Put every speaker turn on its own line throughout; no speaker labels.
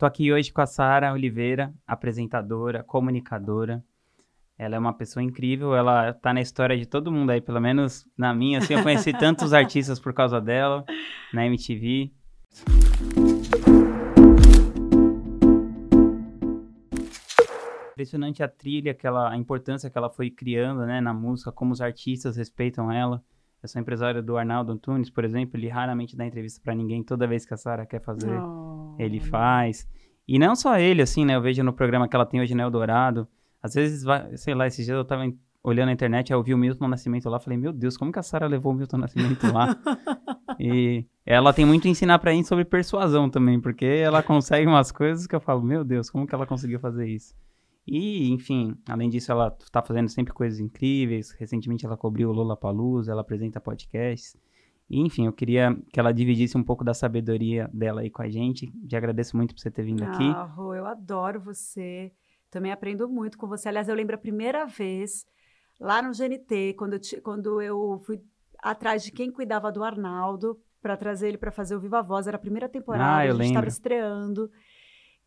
Tô aqui hoje com a Sara Oliveira, apresentadora, comunicadora. Ela é uma pessoa incrível, ela tá na história de todo mundo aí, pelo menos na minha, assim, eu conheci tantos artistas por causa dela, na MTV. Impressionante a trilha, que ela, a importância que ela foi criando, né, na música, como os artistas respeitam ela. Eu sou empresário do Arnaldo Antunes, por exemplo, ele raramente dá entrevista para ninguém, toda vez que a Sara quer fazer, oh, ele faz. E não só ele, assim, né, eu vejo no programa que ela tem hoje no Eldorado, às vezes, vai, sei lá, esses dias eu tava olhando na internet, eu vi o Milton Nascimento lá, falei, meu Deus, como que a Sara levou o Milton Nascimento lá? e ela tem muito a ensinar pra gente sobre persuasão também, porque ela consegue umas coisas que eu falo, meu Deus, como que ela conseguiu fazer isso? E, enfim, além disso, ela tá fazendo sempre coisas incríveis. Recentemente ela cobriu o Lola Palusa, ela apresenta podcasts. E, enfim, eu queria que ela dividisse um pouco da sabedoria dela aí com a gente. Te agradeço muito por você ter vindo aqui.
Ah, Rô, eu adoro você. Também aprendo muito com você. Aliás, eu lembro a primeira vez lá no GNT, quando eu, quando eu fui atrás de quem cuidava do Arnaldo para trazer ele para fazer o Viva Voz. Era a primeira temporada,
ah,
a gente
estava
estreando.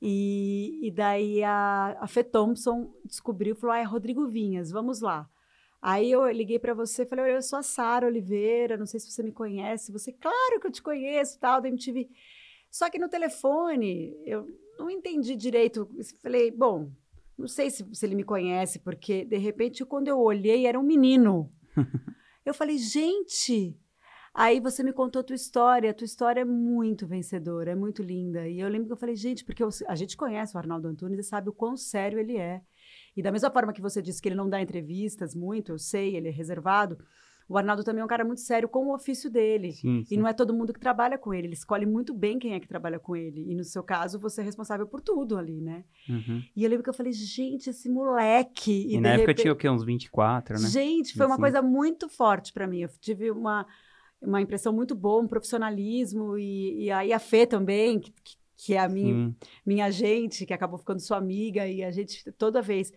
E, e daí a, a Fê Thompson descobriu, falou, ah, é Rodrigo Vinhas, vamos lá. Aí eu liguei para você, falei, olha, eu sou a Sara Oliveira, não sei se você me conhece. Você, claro que eu te conheço, tal, da MTV. Só que no telefone, eu não entendi direito. Falei, bom, não sei se, se ele me conhece, porque de repente, quando eu olhei, era um menino. eu falei, gente. Aí você me contou a tua história, a tua história é muito vencedora, é muito linda. E eu lembro que eu falei, gente, porque eu, a gente conhece o Arnaldo Antunes e sabe o quão sério ele é. E da mesma forma que você disse que ele não dá entrevistas muito, eu sei, ele é reservado. O Arnaldo também é um cara muito sério com o ofício dele.
Sim, sim.
E não é todo mundo que trabalha com ele. Ele escolhe muito bem quem é que trabalha com ele. E no seu caso, você é responsável por tudo ali, né?
Uhum.
E eu lembro que eu falei, gente, esse moleque.
E, e na época repente... eu tinha o quê? Uns 24, né?
Gente, foi uma coisa muito forte para mim. Eu tive uma, uma impressão muito boa, um profissionalismo. E, e aí a Fê também, que, que é a minha, minha agente, que acabou ficando sua amiga. E a gente, toda vez.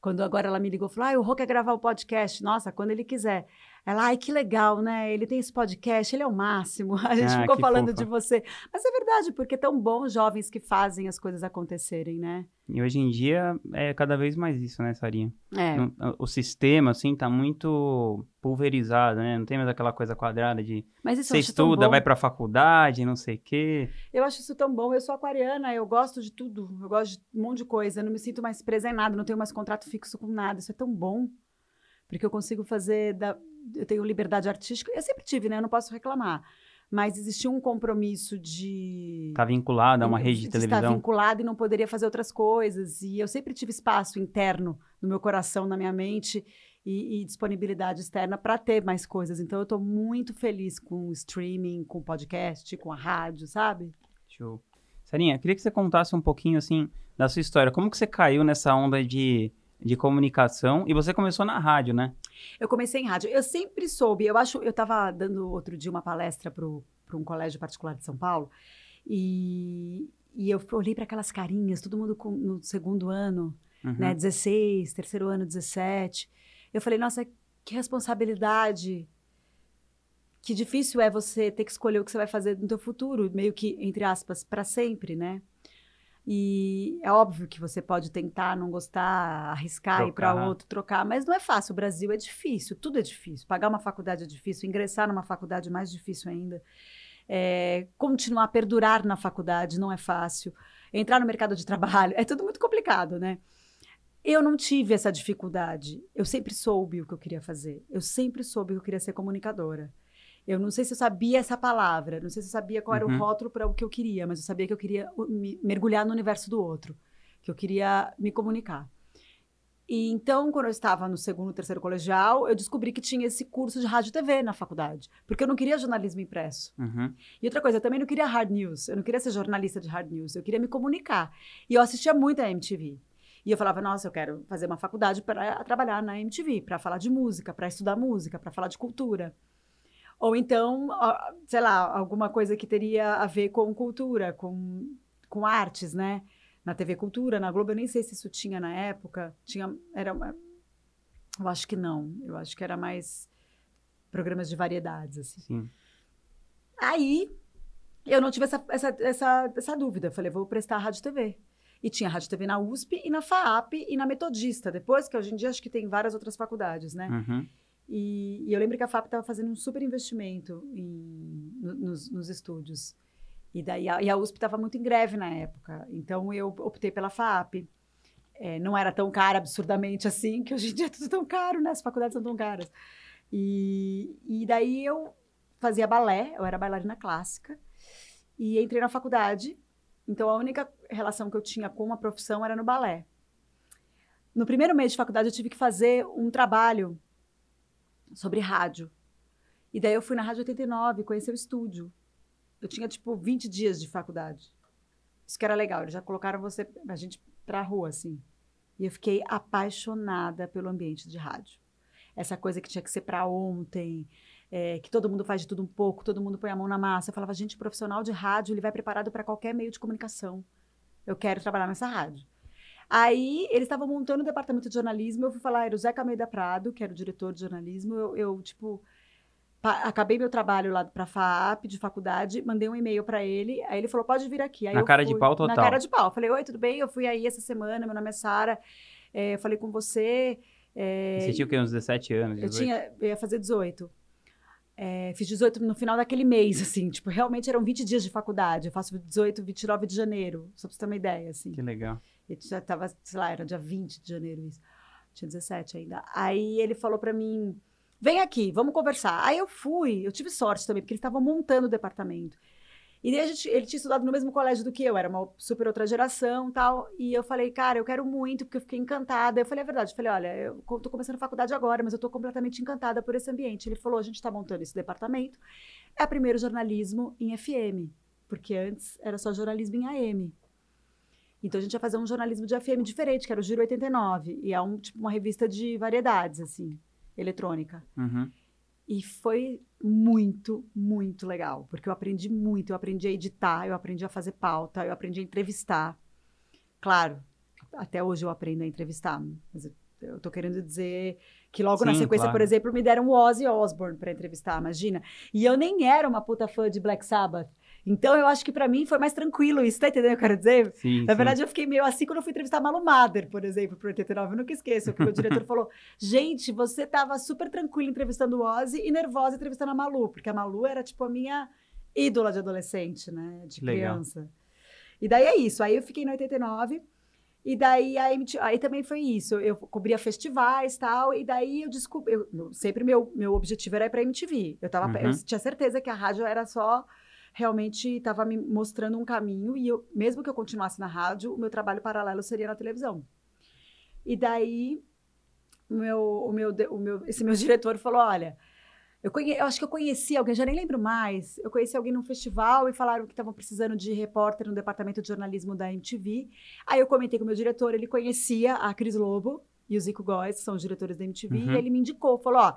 Quando agora ela me ligou, falou: Ah, o Rô quer gravar o podcast. Nossa, quando ele quiser. Ela, ai, que legal, né? Ele tem esse podcast, ele é o máximo. A gente ah, ficou falando fofa. de você. Mas é verdade, porque é tão bom jovens que fazem as coisas acontecerem, né?
E hoje em dia é cada vez mais isso, né, Sarinha?
É.
O sistema, assim, tá muito pulverizado, né? Não tem mais aquela coisa quadrada de
Mas isso
você estuda, vai pra faculdade, não sei o quê.
Eu acho isso tão bom. Eu sou aquariana, eu gosto de tudo. Eu gosto de um monte de coisa. Eu não me sinto mais presa em nada, não tenho mais contrato fixo com nada. Isso é tão bom. Porque eu consigo fazer da, eu tenho liberdade artística, eu sempre tive, né? Eu não posso reclamar. Mas existia um compromisso de.
Está vinculado a uma rede de, de televisão.
Está vinculado e não poderia fazer outras coisas. E eu sempre tive espaço interno no meu coração, na minha mente e, e disponibilidade externa para ter mais coisas. Então eu estou muito feliz com o streaming, com o podcast, com a rádio, sabe?
Show. Sarinha, queria que você contasse um pouquinho assim da sua história. Como que você caiu nessa onda de de comunicação e você começou na rádio, né?
Eu comecei em rádio. Eu sempre soube, eu acho, eu estava dando outro dia uma palestra para um colégio particular de São Paulo e, e eu olhei para aquelas carinhas, todo mundo com, no segundo ano, uhum. né, 16, terceiro ano, 17. Eu falei, nossa, que responsabilidade. Que difícil é você ter que escolher o que você vai fazer no teu futuro, meio que entre aspas, para sempre, né? E é óbvio que você pode tentar não gostar, arriscar trocar. ir para outro, trocar, mas não é fácil. O Brasil é difícil, tudo é difícil. Pagar uma faculdade é difícil, ingressar numa faculdade é mais difícil ainda. É, continuar a perdurar na faculdade não é fácil. Entrar no mercado de trabalho é tudo muito complicado, né? Eu não tive essa dificuldade. Eu sempre soube o que eu queria fazer. Eu sempre soube que eu queria ser comunicadora. Eu não sei se eu sabia essa palavra, não sei se eu sabia qual era uhum. o rótulo para o que eu queria, mas eu sabia que eu queria me mergulhar no universo do outro, que eu queria me comunicar. E então, quando eu estava no segundo, terceiro colegial, eu descobri que tinha esse curso de rádio e TV na faculdade, porque eu não queria jornalismo impresso.
Uhum.
E outra coisa, eu também não queria hard news, eu não queria ser jornalista de hard news, eu queria me comunicar. E eu assistia muito a MTV. E eu falava, nossa, eu quero fazer uma faculdade para trabalhar na MTV, para falar de música, para estudar música, para falar de cultura. Ou então, sei lá, alguma coisa que teria a ver com cultura, com, com artes, né? Na TV Cultura, na Globo, eu nem sei se isso tinha na época. Tinha, era uma, eu acho que não. Eu acho que era mais programas de variedades, assim.
Sim.
Aí, Eu não tive essa, essa, essa, essa dúvida. Falei, vou prestar rádio TV. E tinha rádio TV na USP e na FAAP e na Metodista. Depois, que hoje em dia acho que tem várias outras faculdades, né?
Uhum.
E, e, eu lembro que a FAP estava fazendo um super investimento em, no, nos, nos, estúdios. E daí a, e a USP estava muito em greve na época. Então eu optei pela FAP. É, não era tão cara absurdamente assim, que hoje em dia é tudo tão caro, né? As faculdades são tão caras. E, e daí eu fazia balé, eu era bailarina clássica. E entrei na faculdade. Então a única relação que eu tinha com a profissão era no balé. No primeiro mês de faculdade eu tive que fazer um trabalho sobre rádio. E daí eu fui na Rádio 89, conhecer o estúdio. Eu tinha, tipo, 20 dias de faculdade. Isso que era legal, eles já colocaram você, a gente pra rua, assim. E eu fiquei apaixonada pelo ambiente de rádio. Essa coisa que tinha que ser para ontem, é, que todo mundo faz de tudo um pouco, todo mundo põe a mão na massa. Eu falava, gente, profissional de rádio, ele vai preparado para qualquer meio de comunicação. Eu quero trabalhar nessa rádio. Aí eles estavam montando o departamento de jornalismo, eu fui falar, era o Zeca Almeida Prado, que era o diretor de jornalismo, eu, eu tipo, acabei meu trabalho lá para a FAAP, de faculdade, mandei um e-mail para ele, aí ele falou, pode vir aqui. Aí
na cara
fui,
de pau total.
Na cara de pau. Falei, oi, tudo bem? Eu fui aí essa semana, meu nome é Sara, é, falei com você...
É, você tinha o quê, uns 17 anos?
18? Eu tinha, eu ia fazer 18. É, fiz 18 no final daquele mês, assim, tipo, realmente eram 20 dias de faculdade. Eu faço 18, 29 de janeiro, só pra você ter uma ideia, assim.
Que legal.
Ele já tava, sei lá, era dia 20 de janeiro isso. Tinha 17 ainda. Aí ele falou para mim: vem aqui, vamos conversar. Aí eu fui, eu tive sorte também, porque eles estavam montando o departamento. E daí gente, ele tinha estudado no mesmo colégio do que eu, era uma super outra geração tal. E eu falei, cara, eu quero muito, porque eu fiquei encantada. Eu falei a verdade, eu falei, olha, eu tô começando a faculdade agora, mas eu tô completamente encantada por esse ambiente. Ele falou, a gente tá montando esse departamento. É primeiro jornalismo em FM, porque antes era só jornalismo em AM. Então a gente ia fazer um jornalismo de FM diferente, que era o Giro 89. E é um, tipo, uma revista de variedades, assim, eletrônica.
Uhum.
E foi muito, muito legal, porque eu aprendi muito. Eu aprendi a editar, eu aprendi a fazer pauta, eu aprendi a entrevistar. Claro, até hoje eu aprendo a entrevistar, mas eu, tô querendo dizer que logo Sim, na sequência, claro. por exemplo, me deram o Ozzy Osbourne para entrevistar, imagina. E eu nem era uma puta fã de Black Sabbath. Então, eu acho que para mim foi mais tranquilo isso, tá entendendo o que eu quero dizer?
Sim,
Na verdade, eu fiquei meio assim quando eu fui entrevistar a Malu Mader, por exemplo, pro 89. Eu nunca esqueço, que o diretor falou: gente, você tava super tranquilo entrevistando o Ozzy e nervosa entrevistando a Malu, porque a Malu era, tipo, a minha ídola de adolescente, né? De criança. Legal. E daí é isso. Aí eu fiquei no 89. E daí a MTV, aí também foi isso. Eu cobria festivais e tal. E daí eu descobri. Eu, sempre meu, meu objetivo era ir pra MTV. Eu, tava, uhum. eu tinha certeza que a rádio era só realmente estava me mostrando um caminho e eu, mesmo que eu continuasse na rádio, o meu trabalho paralelo seria na televisão. E daí meu, o meu, o meu, esse meu diretor falou, olha, eu, conhe, eu acho que eu conheci alguém, já nem lembro mais. Eu conheci alguém num festival e falaram que estavam precisando de repórter no departamento de jornalismo da MTV. Aí eu comentei com o meu diretor, ele conhecia a Cris Lobo e o Zico Góes, que são os diretores da MTV, uhum. e ele me indicou, falou, ó,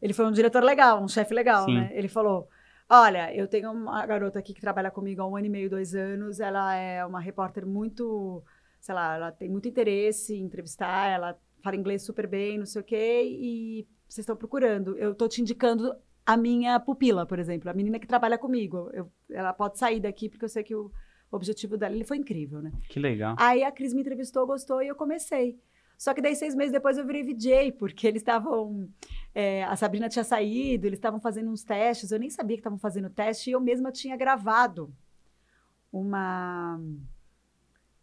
ele foi um diretor legal, um chefe legal, Sim. né? Ele falou, Olha, eu tenho uma garota aqui que trabalha comigo há um ano e meio, dois anos. Ela é uma repórter muito, sei lá, ela tem muito interesse em entrevistar, ela fala inglês super bem, não sei o quê, e vocês estão procurando. Eu estou te indicando a minha pupila, por exemplo, a menina que trabalha comigo. Eu, ela pode sair daqui porque eu sei que o objetivo dela ele foi incrível, né?
Que legal.
Aí a Cris me entrevistou, gostou e eu comecei. Só que daí, seis meses depois, eu virei VJ, porque eles estavam. É, a Sabrina tinha saído, eles estavam fazendo uns testes. Eu nem sabia que estavam fazendo teste, e eu mesma tinha gravado uma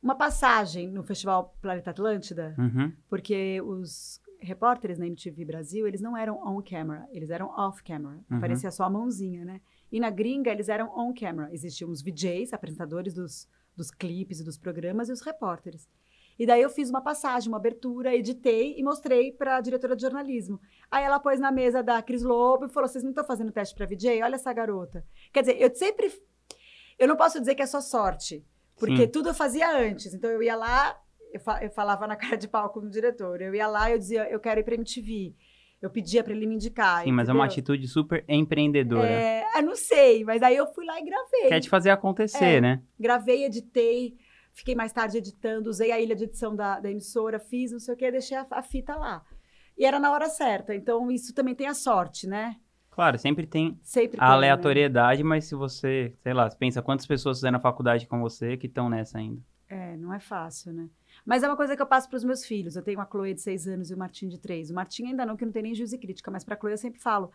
uma passagem no Festival Planeta Atlântida,
uhum.
porque os repórteres na MTV Brasil, eles não eram on camera, eles eram off camera. Uhum. Aparecia só a mãozinha, né? E na gringa, eles eram on camera. Existiam os VJs, apresentadores dos, dos clipes e dos programas, e os repórteres. E daí eu fiz uma passagem, uma abertura, editei e mostrei para a diretora de jornalismo. Aí ela pôs na mesa da Cris Lobo e falou: "Vocês não estão fazendo teste para VJ? Olha essa garota". Quer dizer, eu sempre eu não posso dizer que é só sorte, porque Sim. tudo eu fazia antes. Então eu ia lá, eu, fa eu falava na cara de pau com o diretor. Eu ia lá, eu dizia: "Eu quero ir para MTV". Eu pedia para ele me indicar.
Sim, entendeu? mas é uma atitude super empreendedora.
É, eu não sei, mas aí eu fui lá e gravei.
Quer te fazer acontecer,
é,
né?
Gravei, editei, Fiquei mais tarde editando, usei a ilha de edição da, da emissora, fiz não sei o que, deixei a, a fita lá. E era na hora certa. Então, isso também tem a sorte, né?
Claro, sempre tem
Sempre
a
tem, né?
aleatoriedade, mas se você, sei lá, pensa quantas pessoas fizeram a faculdade com você que estão nessa ainda.
É, não é fácil, né? Mas é uma coisa que eu passo para os meus filhos. Eu tenho uma Chloe de seis anos e o Martim de três. O Martim ainda não, que não tem nem juízo e crítica, mas para a Chloe eu sempre falo: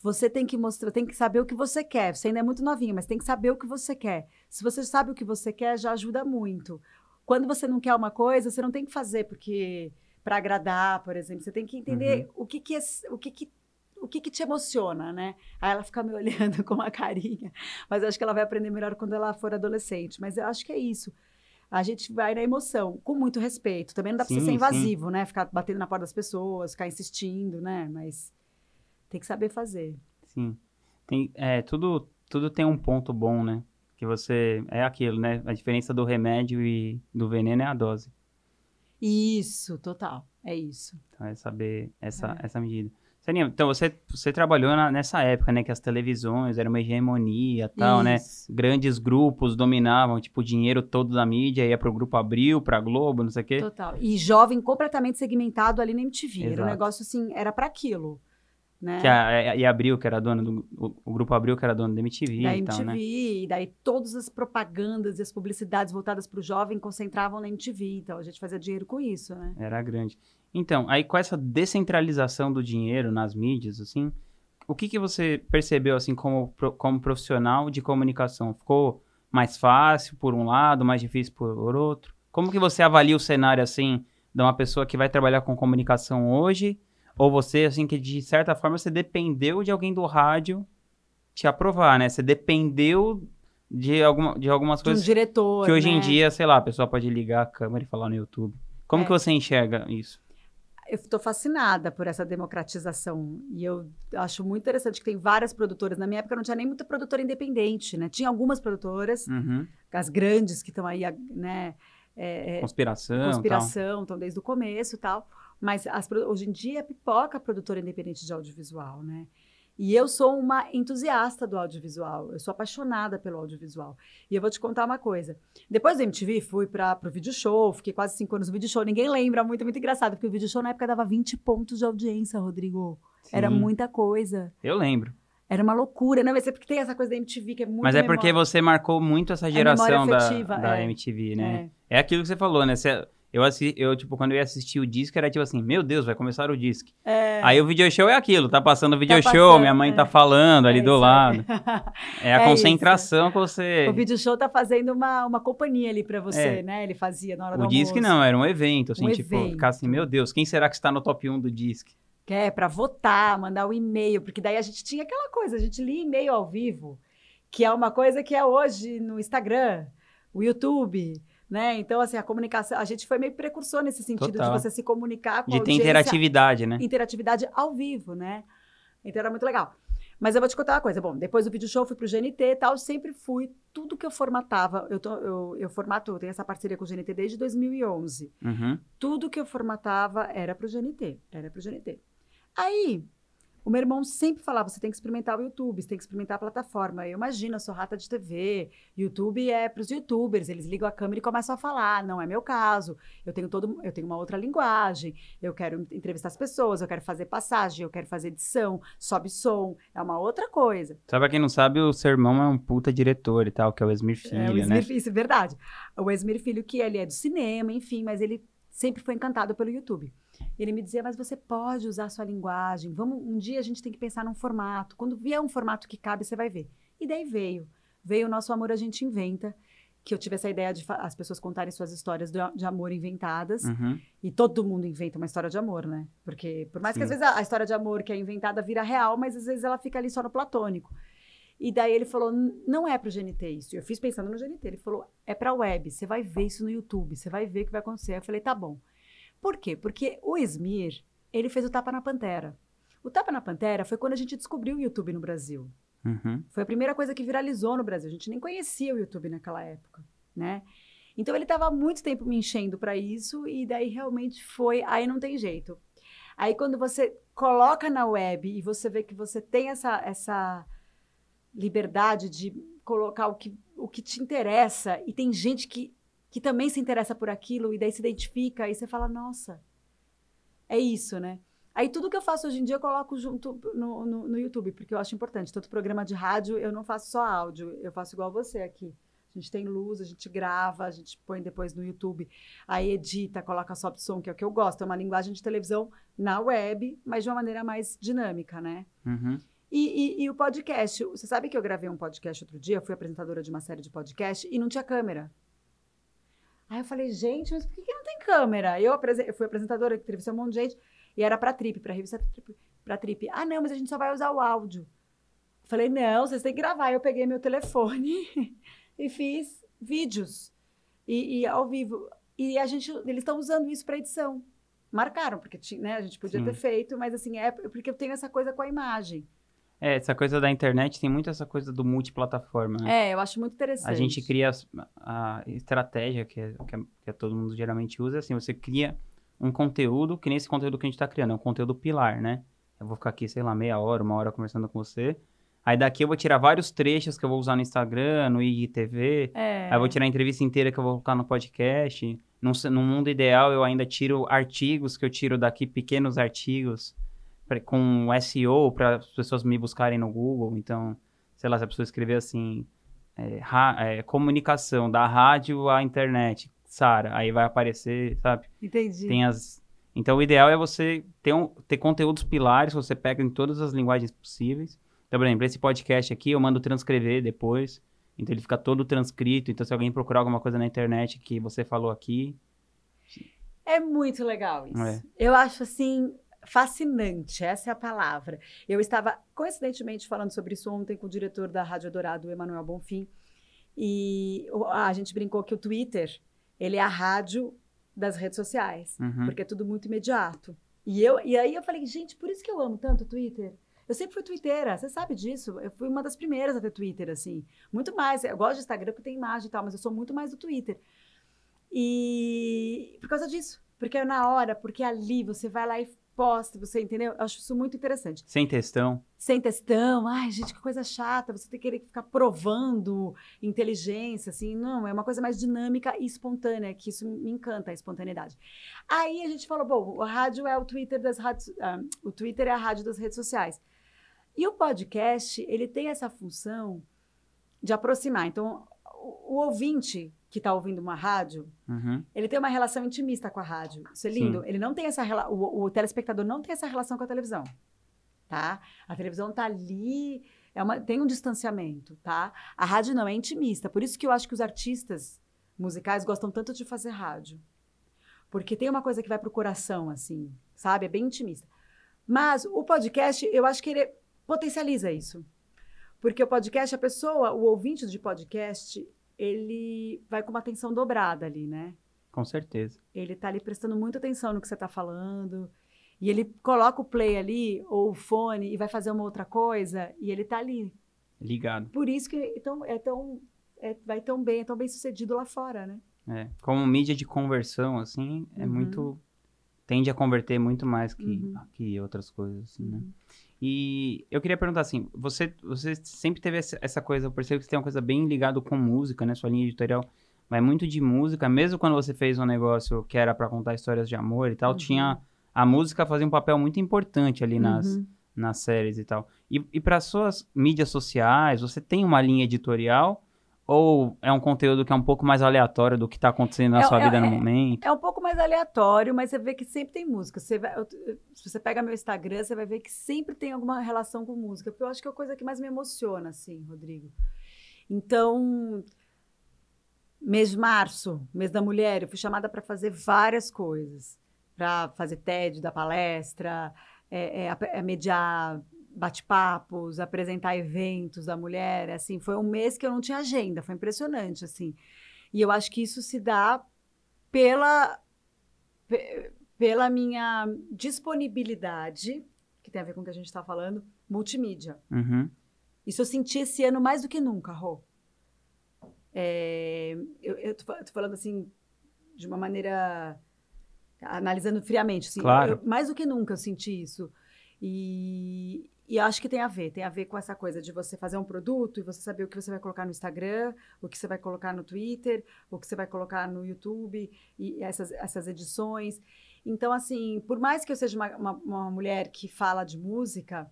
você tem que mostrar, tem que saber o que você quer. Você ainda é muito novinha, mas tem que saber o que você quer. Se você sabe o que você quer, já ajuda muito. Quando você não quer uma coisa, você não tem que fazer porque para agradar, por exemplo. Você tem que entender o que que é, o que que o que, que te emociona, né? Aí ela fica me olhando com uma carinha. Mas eu acho que ela vai aprender melhor quando ela for adolescente. Mas eu acho que é isso. A gente vai na emoção, com muito respeito. Também não dá pra você
Sim,
ser
sim.
invasivo, né? Ficar batendo na porta das pessoas, ficar insistindo, né? Mas tem que saber fazer.
Sim. Tem, é, tudo, tudo tem um ponto bom, né? Que você. É aquilo, né? A diferença do remédio e do veneno é a dose.
Isso, total. É isso.
Então é saber essa,
É.
essa medida. Sarinha, então você, você trabalhou na- nessa época, né? Que as televisões eram uma hegemonia e tal, né?
Isso.
Grandes grupos dominavam, tipo, o dinheiro todo da mídia ia pro Grupo Abril, pra Globo, não sei o quê.
Total. E jovem completamente segmentado ali na MTV. Era um
Exato.
negócio assim, era para aquilo. Né?
Que a, e Abril, que era dona do. O, o Grupo Abril, que era dono da MTV
da
e
MTV,
tal, né?
e daí todas as propagandas e as publicidades voltadas para o jovem concentravam na MTV. Então a gente fazia dinheiro com isso, né?
Era grande. Então, aí com essa descentralização do dinheiro nas mídias, assim, o que que você percebeu, assim, como, como profissional de comunicação? Ficou mais fácil por um lado, mais difícil por outro? Como que você avalia o cenário, assim, de uma pessoa que vai trabalhar com comunicação hoje? Ou você, assim, que de certa forma você dependeu de alguém do rádio te aprovar, né? Você dependeu de, alguma, de algumas
De um
coisas
diretor.
que hoje em
né?
dia, sei lá, a pessoa pode ligar a câmera e falar no YouTube. Como
É.
que você enxerga isso?
Eu estou fascinada por essa democratização. E eu acho muito interessante que tem várias produtoras. Na minha época não tinha nem muita produtora independente, né? Tinha algumas produtoras,
Uhum.
as grandes que estão aí, né? é, é,
Conspiração,
conspiração, estão desde o começo e tal. Mas as hoje em dia é pipoca produtora independente de audiovisual, né? E eu sou uma entusiasta do audiovisual, eu sou apaixonada pelo audiovisual. E eu vou te contar uma coisa. Depois do MTV, fui para o vídeo show, fiquei quase cinco anos no vídeo show. Ninguém lembra, muito, muito engraçado, porque o vídeo show na época dava 20 pontos de audiência, Rodrigo. Era
Sim,
muita coisa.
Eu lembro.
Era uma loucura, né? Mas é porque tem essa coisa da MTV que é muito
Mas é porque
memória.
você marcou muito essa
memória
geração da, da
é.
MTV, né?
É.
É. aquilo que você falou, né? Você- eu, assi- eu, tipo, quando eu ia assistir o disco, era tipo assim, meu Deus, vai começar o disco.
É.
Aí o video show é aquilo, tá passando o video show,
passando,
minha mãe
é.
tá falando ali
É
do
isso
lado. É a
É
concentração que você...
O vídeo show tá fazendo uma, uma companhia ali pra você,
É.
né? Ele fazia na hora do
O disco não, era um evento, assim,
Um
tipo,
evento.
ficar assim, meu Deus, quem será que está no top 1 do disco?
Que é pra votar, mandar o e-mail, porque daí a gente tinha aquela coisa, a gente lia e-mail ao vivo, que é uma coisa que é hoje no Instagram, o YouTube, né? Então, assim, a comunicação, a gente foi meio precursor nesse sentido
Total.
de você se comunicar com
De
a
ter
audiência,
interatividade, né?
interatividade ao vivo, né? Então era muito legal. Mas eu vou te contar uma coisa. Bom, depois do vídeo show, fui pro GNT e tal. Sempre fui. Tudo que eu formatava, eu, tô, eu, eu formato, eu tenho essa parceria com o GNT desde 2011.
Uhum.
Tudo que eu formatava era pro GNT. Era pro GNT. Aí, o meu irmão sempre falava: você tem que experimentar o YouTube, você tem que experimentar a plataforma. Eu imagino, eu sou rata de TV. YouTube é para os youtubers, eles ligam a câmera e começam a falar. Não é meu caso. Eu tenho todo, eu tenho uma outra linguagem. Eu quero entrevistar as pessoas, eu quero fazer passagem, eu quero fazer edição, sobe som. É uma outra coisa.
Só pra quem não sabe, o seu irmão é um puta diretor e tal, que é o Esmir Filho,
É, o
né?
Esmir, Isso é verdade. O Esmir Filho, que ele é do cinema, enfim, mas ele sempre foi encantado pelo YouTube. Ele me dizia, mas você pode usar a sua linguagem. Vamos, um dia a gente tem que pensar num formato. Quando vier um formato que cabe, você vai ver. E daí veio. Veio o nosso Amor a gente inventa, que eu tive essa ideia de as pessoas contarem suas histórias de, de amor inventadas.
Uhum.
E todo mundo inventa uma história de amor, né? Porque, por mais que
Sim.
às vezes a, a história de amor que é inventada vira real, mas às vezes ela fica ali só no platônico. E daí ele falou: "N- não é pro GNT isso. Eu fiz pensando no GNT. Ele falou: é pra web. Você vai ver isso no YouTube. Você vai ver o que vai acontecer. Eu falei: tá bom. Por quê? Porque o Esmir, ele fez o Tapa na Pantera. O Tapa na Pantera foi quando a gente descobriu o YouTube no Brasil.
Uhum.
Foi a primeira coisa que viralizou no Brasil. A gente nem conhecia o YouTube naquela época, né? Então ele estava há muito tempo me enchendo para isso e daí realmente foi, aí não tem jeito. Aí quando você coloca na web e você vê que você tem essa essa liberdade de colocar o que, o que te interessa e tem gente que, que também se interessa por aquilo e daí se identifica e você fala, nossa, é isso, né? Aí tudo que eu faço hoje em dia eu coloco junto no, no, no YouTube, porque eu acho importante. Tanto programa de rádio, eu não faço só áudio, eu faço igual você aqui. A gente tem luz, a gente grava, a gente põe depois no YouTube, aí edita, coloca soft som, que é o que eu gosto. É uma linguagem de televisão na web, mas de uma maneira mais dinâmica, né?
Uhum.
E, e, e, o podcast, você sabe que eu gravei um podcast outro dia, fui apresentadora de uma série de podcast e não tinha câmera. Aí eu falei, gente, mas por que, que não tem câmera? Eu, eu fui apresentadora, entrevistei um monte de gente, e era pra Trip, pra revista Trip, pra Trip. Ah, não, mas a gente só vai usar o áudio. Falei, não, vocês têm que gravar. Eu peguei meu telefone e fiz vídeos. E, e, ao vivo. E a gente, eles estão usando isso para edição. Marcaram, porque né, a gente podia Sim. ter feito, mas assim, é porque eu tenho essa coisa com a imagem.
É, essa coisa da internet tem muito essa coisa do multiplataforma, né?
É, eu acho muito interessante.
A gente cria a, a estratégia que, é, que, é, que, todo mundo geralmente usa, assim, você cria um conteúdo, que nem esse conteúdo que a gente está criando, é um conteúdo pilar, né? Eu vou ficar aqui, sei lá, meia hora, uma hora conversando com você. Aí daqui eu vou tirar vários trechos que eu vou usar no Instagram, no IGTV. É. Aí eu vou tirar a entrevista inteira que eu vou colocar no podcast. No, no mundo ideal, eu ainda tiro artigos que eu tiro daqui, pequenos artigos com SEO para as pessoas me buscarem no Google. Então, sei lá, se a pessoa escrever assim, é, é, comunicação da rádio à internet, Sara, aí vai aparecer, sabe?
Entendi.
Tem as... Então, o ideal é você ter, um, ter conteúdos pilares, você pega em todas as linguagens possíveis. Então, por exemplo, esse podcast aqui eu mando transcrever depois. Então, ele fica todo transcrito. Então, se alguém procurar alguma coisa na internet que você falou aqui...
É muito legal isso. É. Eu acho, assim, fascinante, essa é a palavra. Eu estava coincidentemente falando sobre isso ontem com o diretor da Rádio Dourado, Emanuel Bonfim, e a gente brincou que o Twitter, ele é a rádio das redes sociais, uhum. porque é tudo muito imediato. E, eu, e aí eu falei, gente, por isso que eu amo tanto o Twitter. Eu sempre fui twitteira, você sabe disso. Eu fui uma das primeiras a ter Twitter, assim. Muito mais. Eu gosto de Instagram porque tem imagem e tal, mas eu sou muito mais do Twitter. E por causa disso. Porque é na hora, porque ali você vai lá e posta, você entendeu? Eu acho isso muito interessante.
Sem testão.
Sem testão. Ai, gente, que coisa chata. Você tem que querer ficar provando inteligência, assim. Não, é uma coisa mais dinâmica e espontânea, que isso me encanta, a espontaneidade. Aí a gente falou, bom, o rádio é o Twitter das rádios, ah, o Twitter é a rádio das redes sociais. E o podcast, ele tem essa função de aproximar. Então, o, o ouvinte que está ouvindo uma rádio,
uhum.
ele tem uma relação intimista com a rádio. Isso é lindo. Sim. Ele não tem essa o, o telespectador não tem essa relação com a televisão, tá? A televisão está ali, é uma, tem um distanciamento, tá? A rádio não é intimista. Por isso que eu acho que os artistas musicais gostam tanto de fazer rádio, porque tem uma coisa que vai pro coração, assim, sabe? É bem intimista. Mas o podcast, eu acho que ele potencializa isso. Porque o podcast, a pessoa, o ouvinte de podcast, ele vai com uma atenção dobrada ali, né?
Com certeza.
Ele tá ali prestando muita atenção no que você tá falando. E ele coloca o play ali, ou o fone, e vai fazer uma outra coisa, e ele tá ali.
Ligado.
Por isso que então, é tão, é, vai tão bem, é tão bem sucedido lá fora, né?
É. Como mídia de conversão, assim, é uhum. muito. Tende a converter muito mais que, uhum. que outras coisas, assim, né? uhum. né? E eu queria perguntar assim, você, você sempre teve essa coisa, eu percebo que você tem uma coisa bem ligada com música, né? Sua linha editorial vai muito de música, mesmo quando você fez um negócio que era para contar histórias de amor e tal, uhum. tinha a música fazia um papel muito importante ali nas, uhum. nas séries e tal. E, e para suas mídias sociais, você tem uma linha editorial ou é um conteúdo que é um pouco mais aleatório do que está acontecendo na é, sua é, vida no
é,
momento?
É um pouco mais aleatório, mas você vê que sempre tem música. Você vai, se você pega meu Instagram, você vai ver que sempre tem alguma relação com música. Porque eu acho que é a coisa que mais me emociona, assim, Rodrigo. Então, mês de março, mês da mulher, eu fui chamada para fazer várias coisas. Para fazer TED da palestra, é, é, é mediar bate-papos, apresentar eventos da mulher, assim, foi um mês que eu não tinha agenda, foi impressionante, assim. E eu acho que isso se dá pela pela minha disponibilidade, que tem a ver com o que a gente está falando, multimídia.
Uhum.
Isso eu senti esse ano mais do que nunca, Rô. É, eu, eu tô, tô, falando assim, de uma maneira. analisando friamente. Assim,
claro.
Eu, mais do que nunca eu senti isso. E, e acho que tem a ver, tem a ver com essa coisa de você fazer um produto e você saber o que você vai colocar no Instagram, o que você vai colocar no Twitter, o que você vai colocar no YouTube, e essas, essas edições. Então, assim, por mais que eu seja uma, uma, uma mulher que fala de música,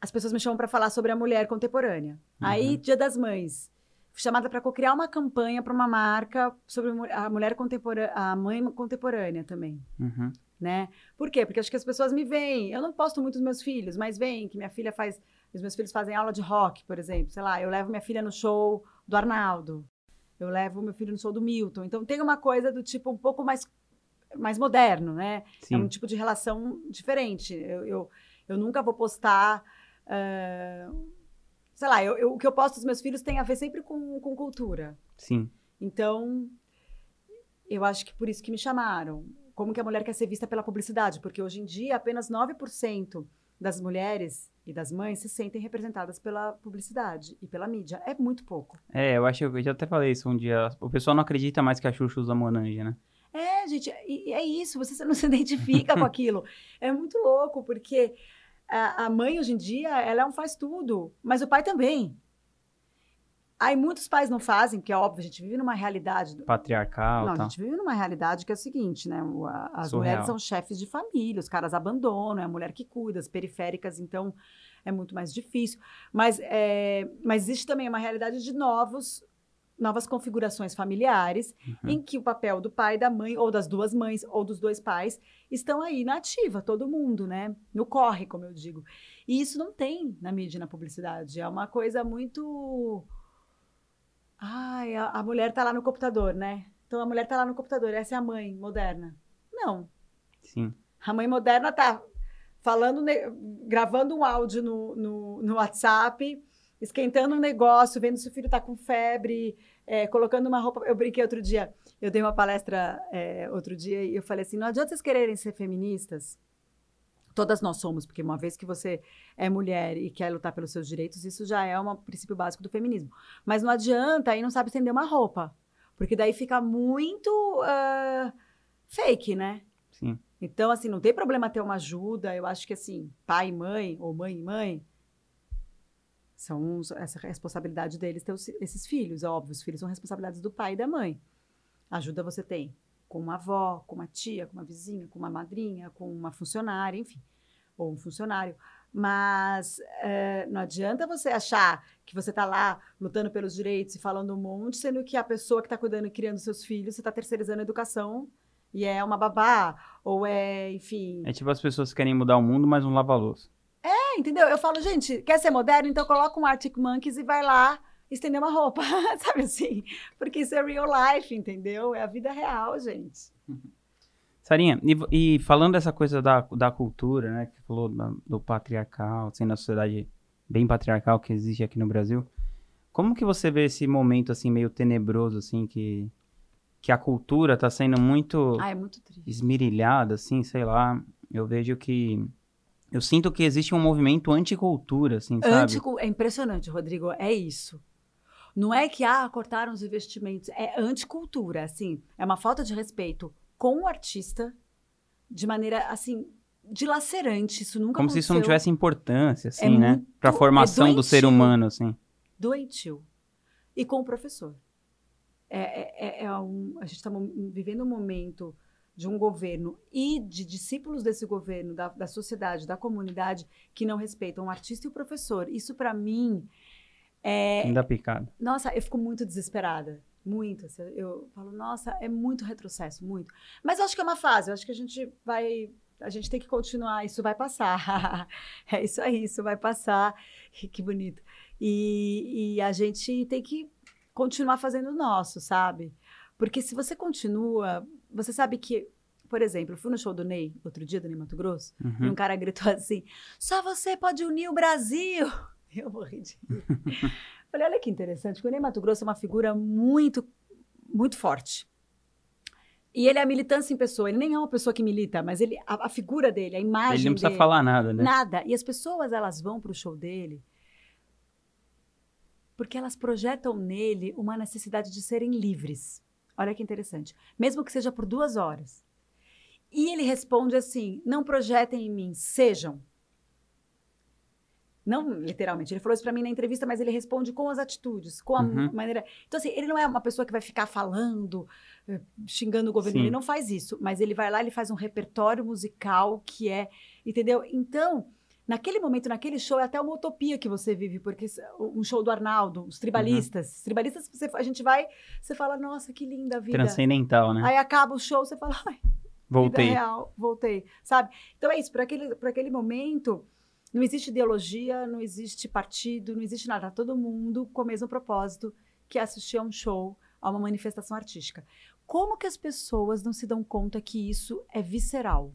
as pessoas me chamam para falar sobre a mulher contemporânea. Uhum. Aí, Dia das Mães, fui chamada para co-criar uma campanha para uma marca sobre a mulher contemporânea, a mãe contemporânea também.
Uhum.
Né? Por quê? Porque acho que as pessoas me veem. Eu não posto muito os meus filhos, mas veem que minha filha faz. Os meus filhos fazem aula de rock, por exemplo. Sei lá, eu levo minha filha no show do Arnaldo. Eu levo meu filho no show do Milton. Então tem uma coisa do tipo um pouco mais, mais moderno, né?
Sim.
É um tipo de relação diferente. Eu, eu, eu nunca vou postar Uh, sei lá, eu, eu, o que eu posto dos meus filhos tem a ver sempre com, com cultura.
Sim.
Então, eu acho que por isso que me chamaram. Como que a mulher quer ser vista pela publicidade? Porque hoje em dia, apenas 9% das mulheres e das mães se sentem representadas pela publicidade e pela mídia. É muito pouco.
É, eu acho que eu já até falei isso um dia. O pessoal não acredita mais que a Xuxa usa Monange, né?
É, gente, é isso. Você não se identifica com aquilo. É muito louco, porque a, a mãe hoje em dia, ela é um faz tudo, mas o pai também. Aí muitos pais não fazem, porque é óbvio, a gente vive numa realidade.
Patriarcal.
Não,
tá.
a gente vive numa realidade que é o seguinte, né? As Surreal. mulheres são chefes de família, os caras abandonam, é a mulher que cuida, as periféricas, então é muito mais difícil. Mas, é, mas existe também uma realidade de novos novas configurações familiares, uhum. em que o papel do pai, da mãe, ou das duas mães, ou dos dois pais, estão aí na ativa, todo mundo, né? No corre, como eu digo. E isso não tem na mídia e na publicidade. É uma coisa muito. Ai, a, a mulher tá lá no computador, né? Então a mulher tá lá no computador, essa é a mãe moderna. Não.
Sim.
A mãe moderna tá falando, gravando um áudio no, no, no WhatsApp esquentando um negócio, vendo se o filho está com febre, é, colocando uma roupa. Eu brinquei outro dia, eu dei uma palestra é, outro dia e eu falei assim: não adianta vocês quererem ser feministas. Todas nós somos, porque uma vez que você é mulher e quer lutar pelos seus direitos, isso já é um princípio básico do feminismo. Mas não adianta aí não sabe estender uma roupa, porque daí fica muito uh, fake, né?
Sim.
Então, assim, não tem problema ter uma ajuda. Eu acho que, assim, pai e mãe, ou mãe e mãe, são essa responsabilidade deles ter os, esses filhos. É óbvio, os filhos são responsabilidades do pai e da mãe. Ajuda você tem com uma avó, com uma tia, com uma vizinha, com uma madrinha, com uma funcionária, enfim, ou um funcionário. Mas é, não adianta você achar que você está lá lutando pelos direitos e falando um monte, sendo que a pessoa que está cuidando e criando seus filhos, você está terceirizando a educação e é uma babá, ou é, enfim.
É tipo as pessoas que querem mudar o mundo, mas não lava a louça.
É, entendeu? Eu falo, gente, quer ser moderno? Então coloca um Arctic Monkeys e vai lá estender uma roupa, sabe assim? Porque isso é real life, entendeu? É a vida real, gente.
Sarinha, e, e falando dessa coisa da, da cultura, né, que falou da, do patriarcal, assim, na sociedade bem patriarcal que existe aqui no Brasil, como que você vê esse momento, assim, meio tenebroso, assim, que, que a cultura tá sendo muito,
ah, é muito
esmirilhada, assim, sei lá, eu vejo que eu sinto que existe um movimento anticultura, assim, sabe?
Anticu é impressionante, Rodrigo. É isso. Não é que, ah, cortaram os investimentos. É anticultura, assim. É uma falta de respeito com o artista de maneira, assim, dilacerante. Isso nunca
Como
aconteceu.
se isso não tivesse importância, assim, é né? Muito, Pra formação é do ser humano, assim.
Doentio. E com o professor. É, é, é, é um, a gente está vivendo um momento de um governo e de discípulos desse governo, da, da sociedade, da comunidade, que não respeitam o artista e o professor. Isso, para mim, é.
Ainda picado.
Nossa, eu fico muito desesperada. Muito. Assim, eu falo, nossa, é muito retrocesso, muito. Mas eu acho que é uma fase, eu acho que a gente vai. A gente tem que continuar, isso vai passar. é isso aí, isso vai passar. Que bonito. E, e a gente tem que continuar fazendo o nosso, sabe? Porque se você continua você sabe que, por exemplo, eu fui no show do Ney outro dia, do Ney Mato Grosso,
uhum.
e um cara gritou assim: só você pode unir o Brasil. Eu morri de. Falei, olha que interessante, o Ney Mato Grosso é uma figura muito, muito forte. E ele é a militância em pessoa. Ele nem é uma pessoa que milita, mas ele, a, a figura dele, a imagem
Ele não precisa
dele,
falar nada, né?
Nada. E as pessoas, elas vão para o show dele porque elas projetam nele uma necessidade de serem livres. Olha que interessante. Mesmo que seja por duas horas. E ele responde assim: não projetem em mim, sejam. Não literalmente, ele falou isso pra mim na entrevista, mas ele responde com as atitudes, com a
Uhum.
maneira. Então, assim, ele não é uma pessoa que vai ficar falando, eh, xingando o governo,
Sim.
ele não faz isso, mas ele vai lá, ele faz um repertório musical que é, entendeu? Então, naquele momento, naquele show, é até uma utopia que você vive, porque um show do Arnaldo, os tribalistas, os tribalistas, você, a gente vai, você fala, nossa, que linda a vida.
Transcendental, né?
Aí acaba o show, você fala, ai,
Voltei.
Vida real, voltei, sabe? Então é isso, para aquele, aquele momento, não existe ideologia, não existe partido, não existe nada. Tá todo mundo com o mesmo propósito, que é assistir a um show, a uma manifestação artística. Como que as pessoas não se dão conta que isso é visceral?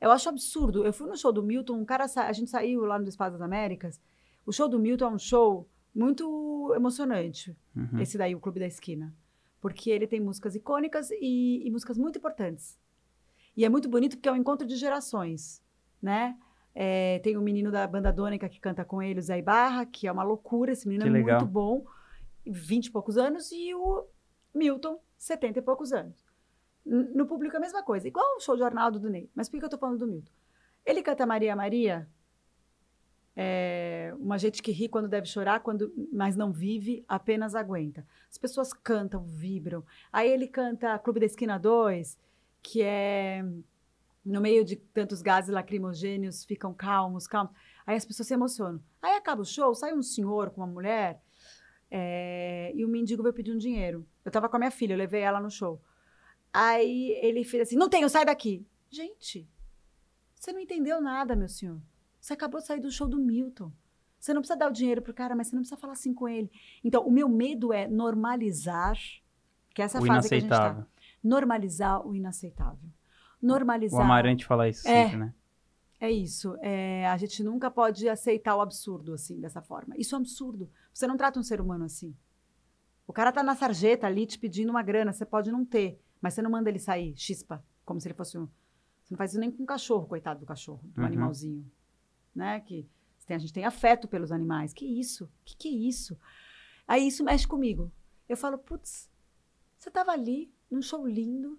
Eu acho absurdo. Eu fui no show do Milton, um cara, sa- a gente saiu lá no Espaço das Américas. O show do Milton é um show muito emocionante
Uhum.
esse daí, o Clube da Esquina. Porque ele tem músicas icônicas e, e músicas muito importantes. E é muito bonito porque é um encontro de gerações, né? É, tem o menino da banda Dônica que canta com ele, o Zé Ibarra, que é uma loucura, esse menino
Que
é
legal.
muito bom, 20 e poucos anos, e o Milton, 70 e poucos anos. No público é a mesma coisa, igual o show de Arnaldo do Ney. Mas por que eu tô falando do Milton? Ele canta Maria Maria, é, uma gente que ri quando deve chorar, quando, mas não vive, apenas aguenta. As pessoas cantam, vibram. Aí ele canta Clube da Esquina 2, que é no meio de tantos gases lacrimogêneos, ficam calmos, calmos. Aí as pessoas se emocionam. Aí acaba o show, sai um senhor com uma mulher é, e o mendigo veio pedir um dinheiro. Eu tava com a minha filha, eu levei ela no show. Aí ele fez assim: não tenho, sai daqui. Gente, você não entendeu nada, meu senhor. Você acabou de sair do show do Milton. Você não precisa dar o dinheiro pro cara, mas você não precisa falar assim com ele. Então, o meu medo é normalizar, que é essa
o
fase que a gente tá.
inaceitável.
Normalizar o inaceitável.
O
Normalizar.
Amarante fala isso
É.
sempre, né?
É isso. É, a gente nunca pode aceitar o absurdo assim, dessa forma. Isso é um absurdo. Você não trata um ser humano assim. O cara tá na sarjeta ali te pedindo uma grana, você pode não ter, mas você não manda ele sair, chispa, como se ele fosse um. Você não faz isso nem com um cachorro, coitado do cachorro, do
Uhum.
animalzinho. Né? Que a gente tem afeto pelos animais. Que isso? Que que é isso? Aí isso mexe comigo. Eu falo, putz, você tava ali, num show lindo.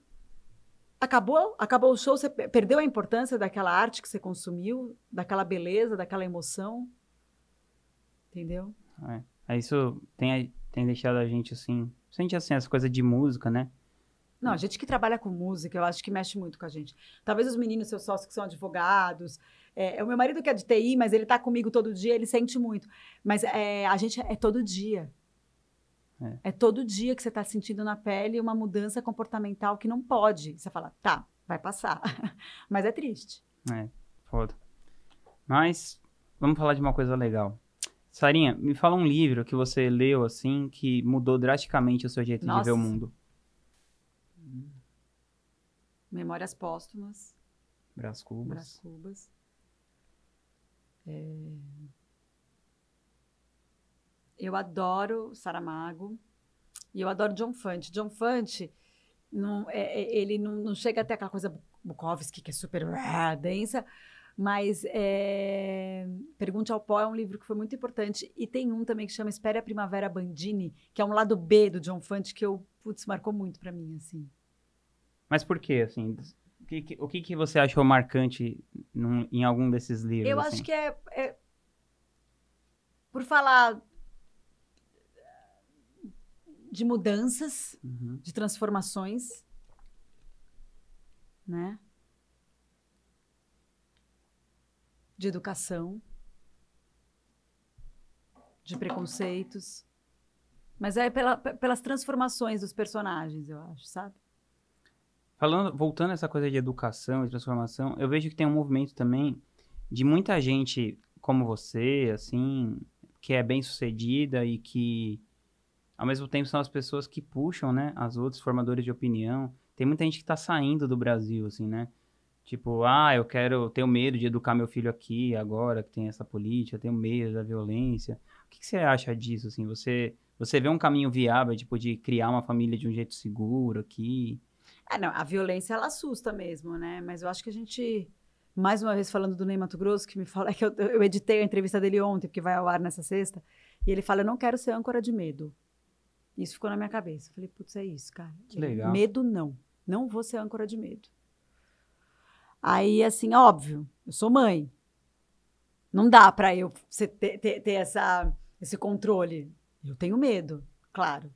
Acabou, acabou o show, você pe- perdeu a importância daquela arte que você consumiu, daquela beleza, daquela emoção. Entendeu?
Aí Isso tem, tem deixado a gente assim. Sente assim, essa coisa de música, né?
Não, a gente que trabalha com música, eu acho que mexe muito com a gente. Talvez os meninos, seus sócios que são advogados. É, é o meu marido que é de TI, mas ele tá comigo todo dia, ele sente muito. Mas é, a gente é todo dia.
É.
É. todo dia que você tá sentindo na pele uma mudança comportamental que não pode. Você fala, tá, vai passar. mas é triste.
É, foda. Mas, vamos falar de uma coisa legal. Sarinha, me fala um livro que você leu, assim, que mudou drasticamente o seu jeito de ver o
Nossa.
mundo.
Memórias póstumas.
Brás Cubas.
Brás Cubas. É, Eu adoro Saramago e eu adoro John Fante. John Fante, não, é- é- ele não, não chega até aquela coisa Bukowski, que é super ah, densa, mas é, Pergunte ao Pó é um livro que foi muito importante. E tem um também que chama Espere a Primavera Bandini, que é um lado B do John Fante que eu, putz, marcou muito para mim, assim.
Mas por quê, assim? O que, que- o que, que você achou marcante num- em algum desses livros?
Eu
assim?
acho que é, é- por falar de mudanças,
Uhum.
de transformações, né? De educação, de preconceitos. Mas é pela- pe- pelas transformações dos personagens, eu acho, sabe?
Falando, voltando a essa coisa de educação e transformação, eu vejo que tem um movimento também de muita gente como você, assim, que é bem sucedida e que, ao mesmo tempo, são as pessoas que puxam, né, as outras formadores de opinião. Tem muita gente que tá saindo do Brasil, assim, né? Tipo, ah, eu quero, eu tenho medo de educar meu filho aqui agora que tem essa política, tenho medo da violência. O que, que você acha disso, assim? Você, você vê um caminho viável, tipo, de criar uma família de um jeito seguro aqui?
Ah, não, a violência ela assusta mesmo, né? Mas eu acho que a gente, mais uma vez falando do Ney Mato Grosso, que me fala é que eu, eu editei a entrevista dele ontem, porque vai ao ar nessa sexta, e ele fala: Eu não quero ser âncora de medo. Isso ficou na minha cabeça. Eu falei: Putz, é isso, cara.
Que legal.
Medo não. Não vou ser âncora de medo. Aí, assim, óbvio, eu sou mãe. Não dá para eu ter, ter, ter essa, esse controle. Eu tenho medo, claro.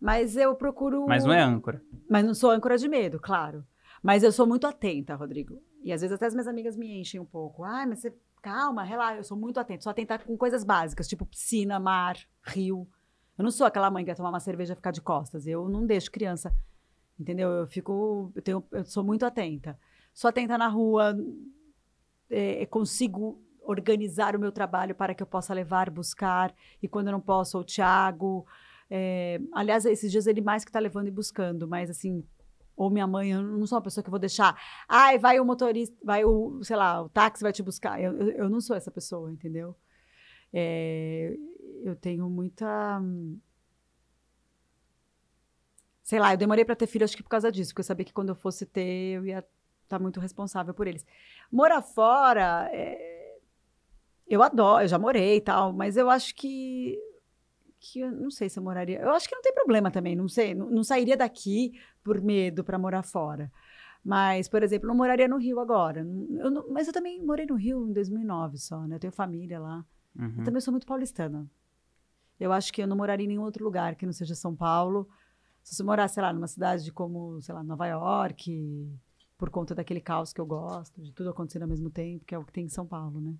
Mas eu procuro.
Mas não é âncora.
Mas não sou âncora de medo, claro. Mas eu sou muito atenta, Rodrigo. E às vezes até as minhas amigas me enchem um pouco. Ai, mas você. Calma, relaxa. Eu sou muito atenta. Sou atenta com coisas básicas, tipo piscina, mar, rio. Eu não sou aquela mãe que vai tomar uma cerveja e ficar de costas. Eu não deixo criança. Entendeu? Eu fico. Eu, tenho, eu sou muito atenta. Sou atenta na rua. É, consigo organizar o meu trabalho para que eu possa levar, buscar. E quando eu não posso, o Thiago. É, aliás, esses dias ele mais que está levando e buscando, mas assim, ou minha mãe, eu não sou uma pessoa que vou deixar. Ai, vai o motorista, vai o, sei lá, o táxi vai te buscar. Eu, eu, eu não sou essa pessoa, entendeu? É, eu tenho muita. Sei lá, eu demorei para ter filho, acho que por causa disso, porque eu sabia que quando eu fosse ter, eu ia estar tá muito responsável por eles. Morar fora, é, eu adoro, eu já morei e tal, mas eu acho que que eu não sei se eu moraria. Eu acho que não tem problema também, não sei. Não, não sairia daqui por medo para morar fora. Mas, por exemplo, não moraria no Rio agora. Eu não, mas eu também morei no Rio em 2009 só, né? Eu tenho família lá. Uhum. Eu também sou muito paulistana. Eu acho que eu não moraria em nenhum outro lugar que não seja São Paulo. Se eu morasse, sei lá, numa cidade como, sei lá, Nova York, por conta daquele caos que eu gosto, de tudo acontecendo ao mesmo tempo, que é o que tem em São Paulo, né?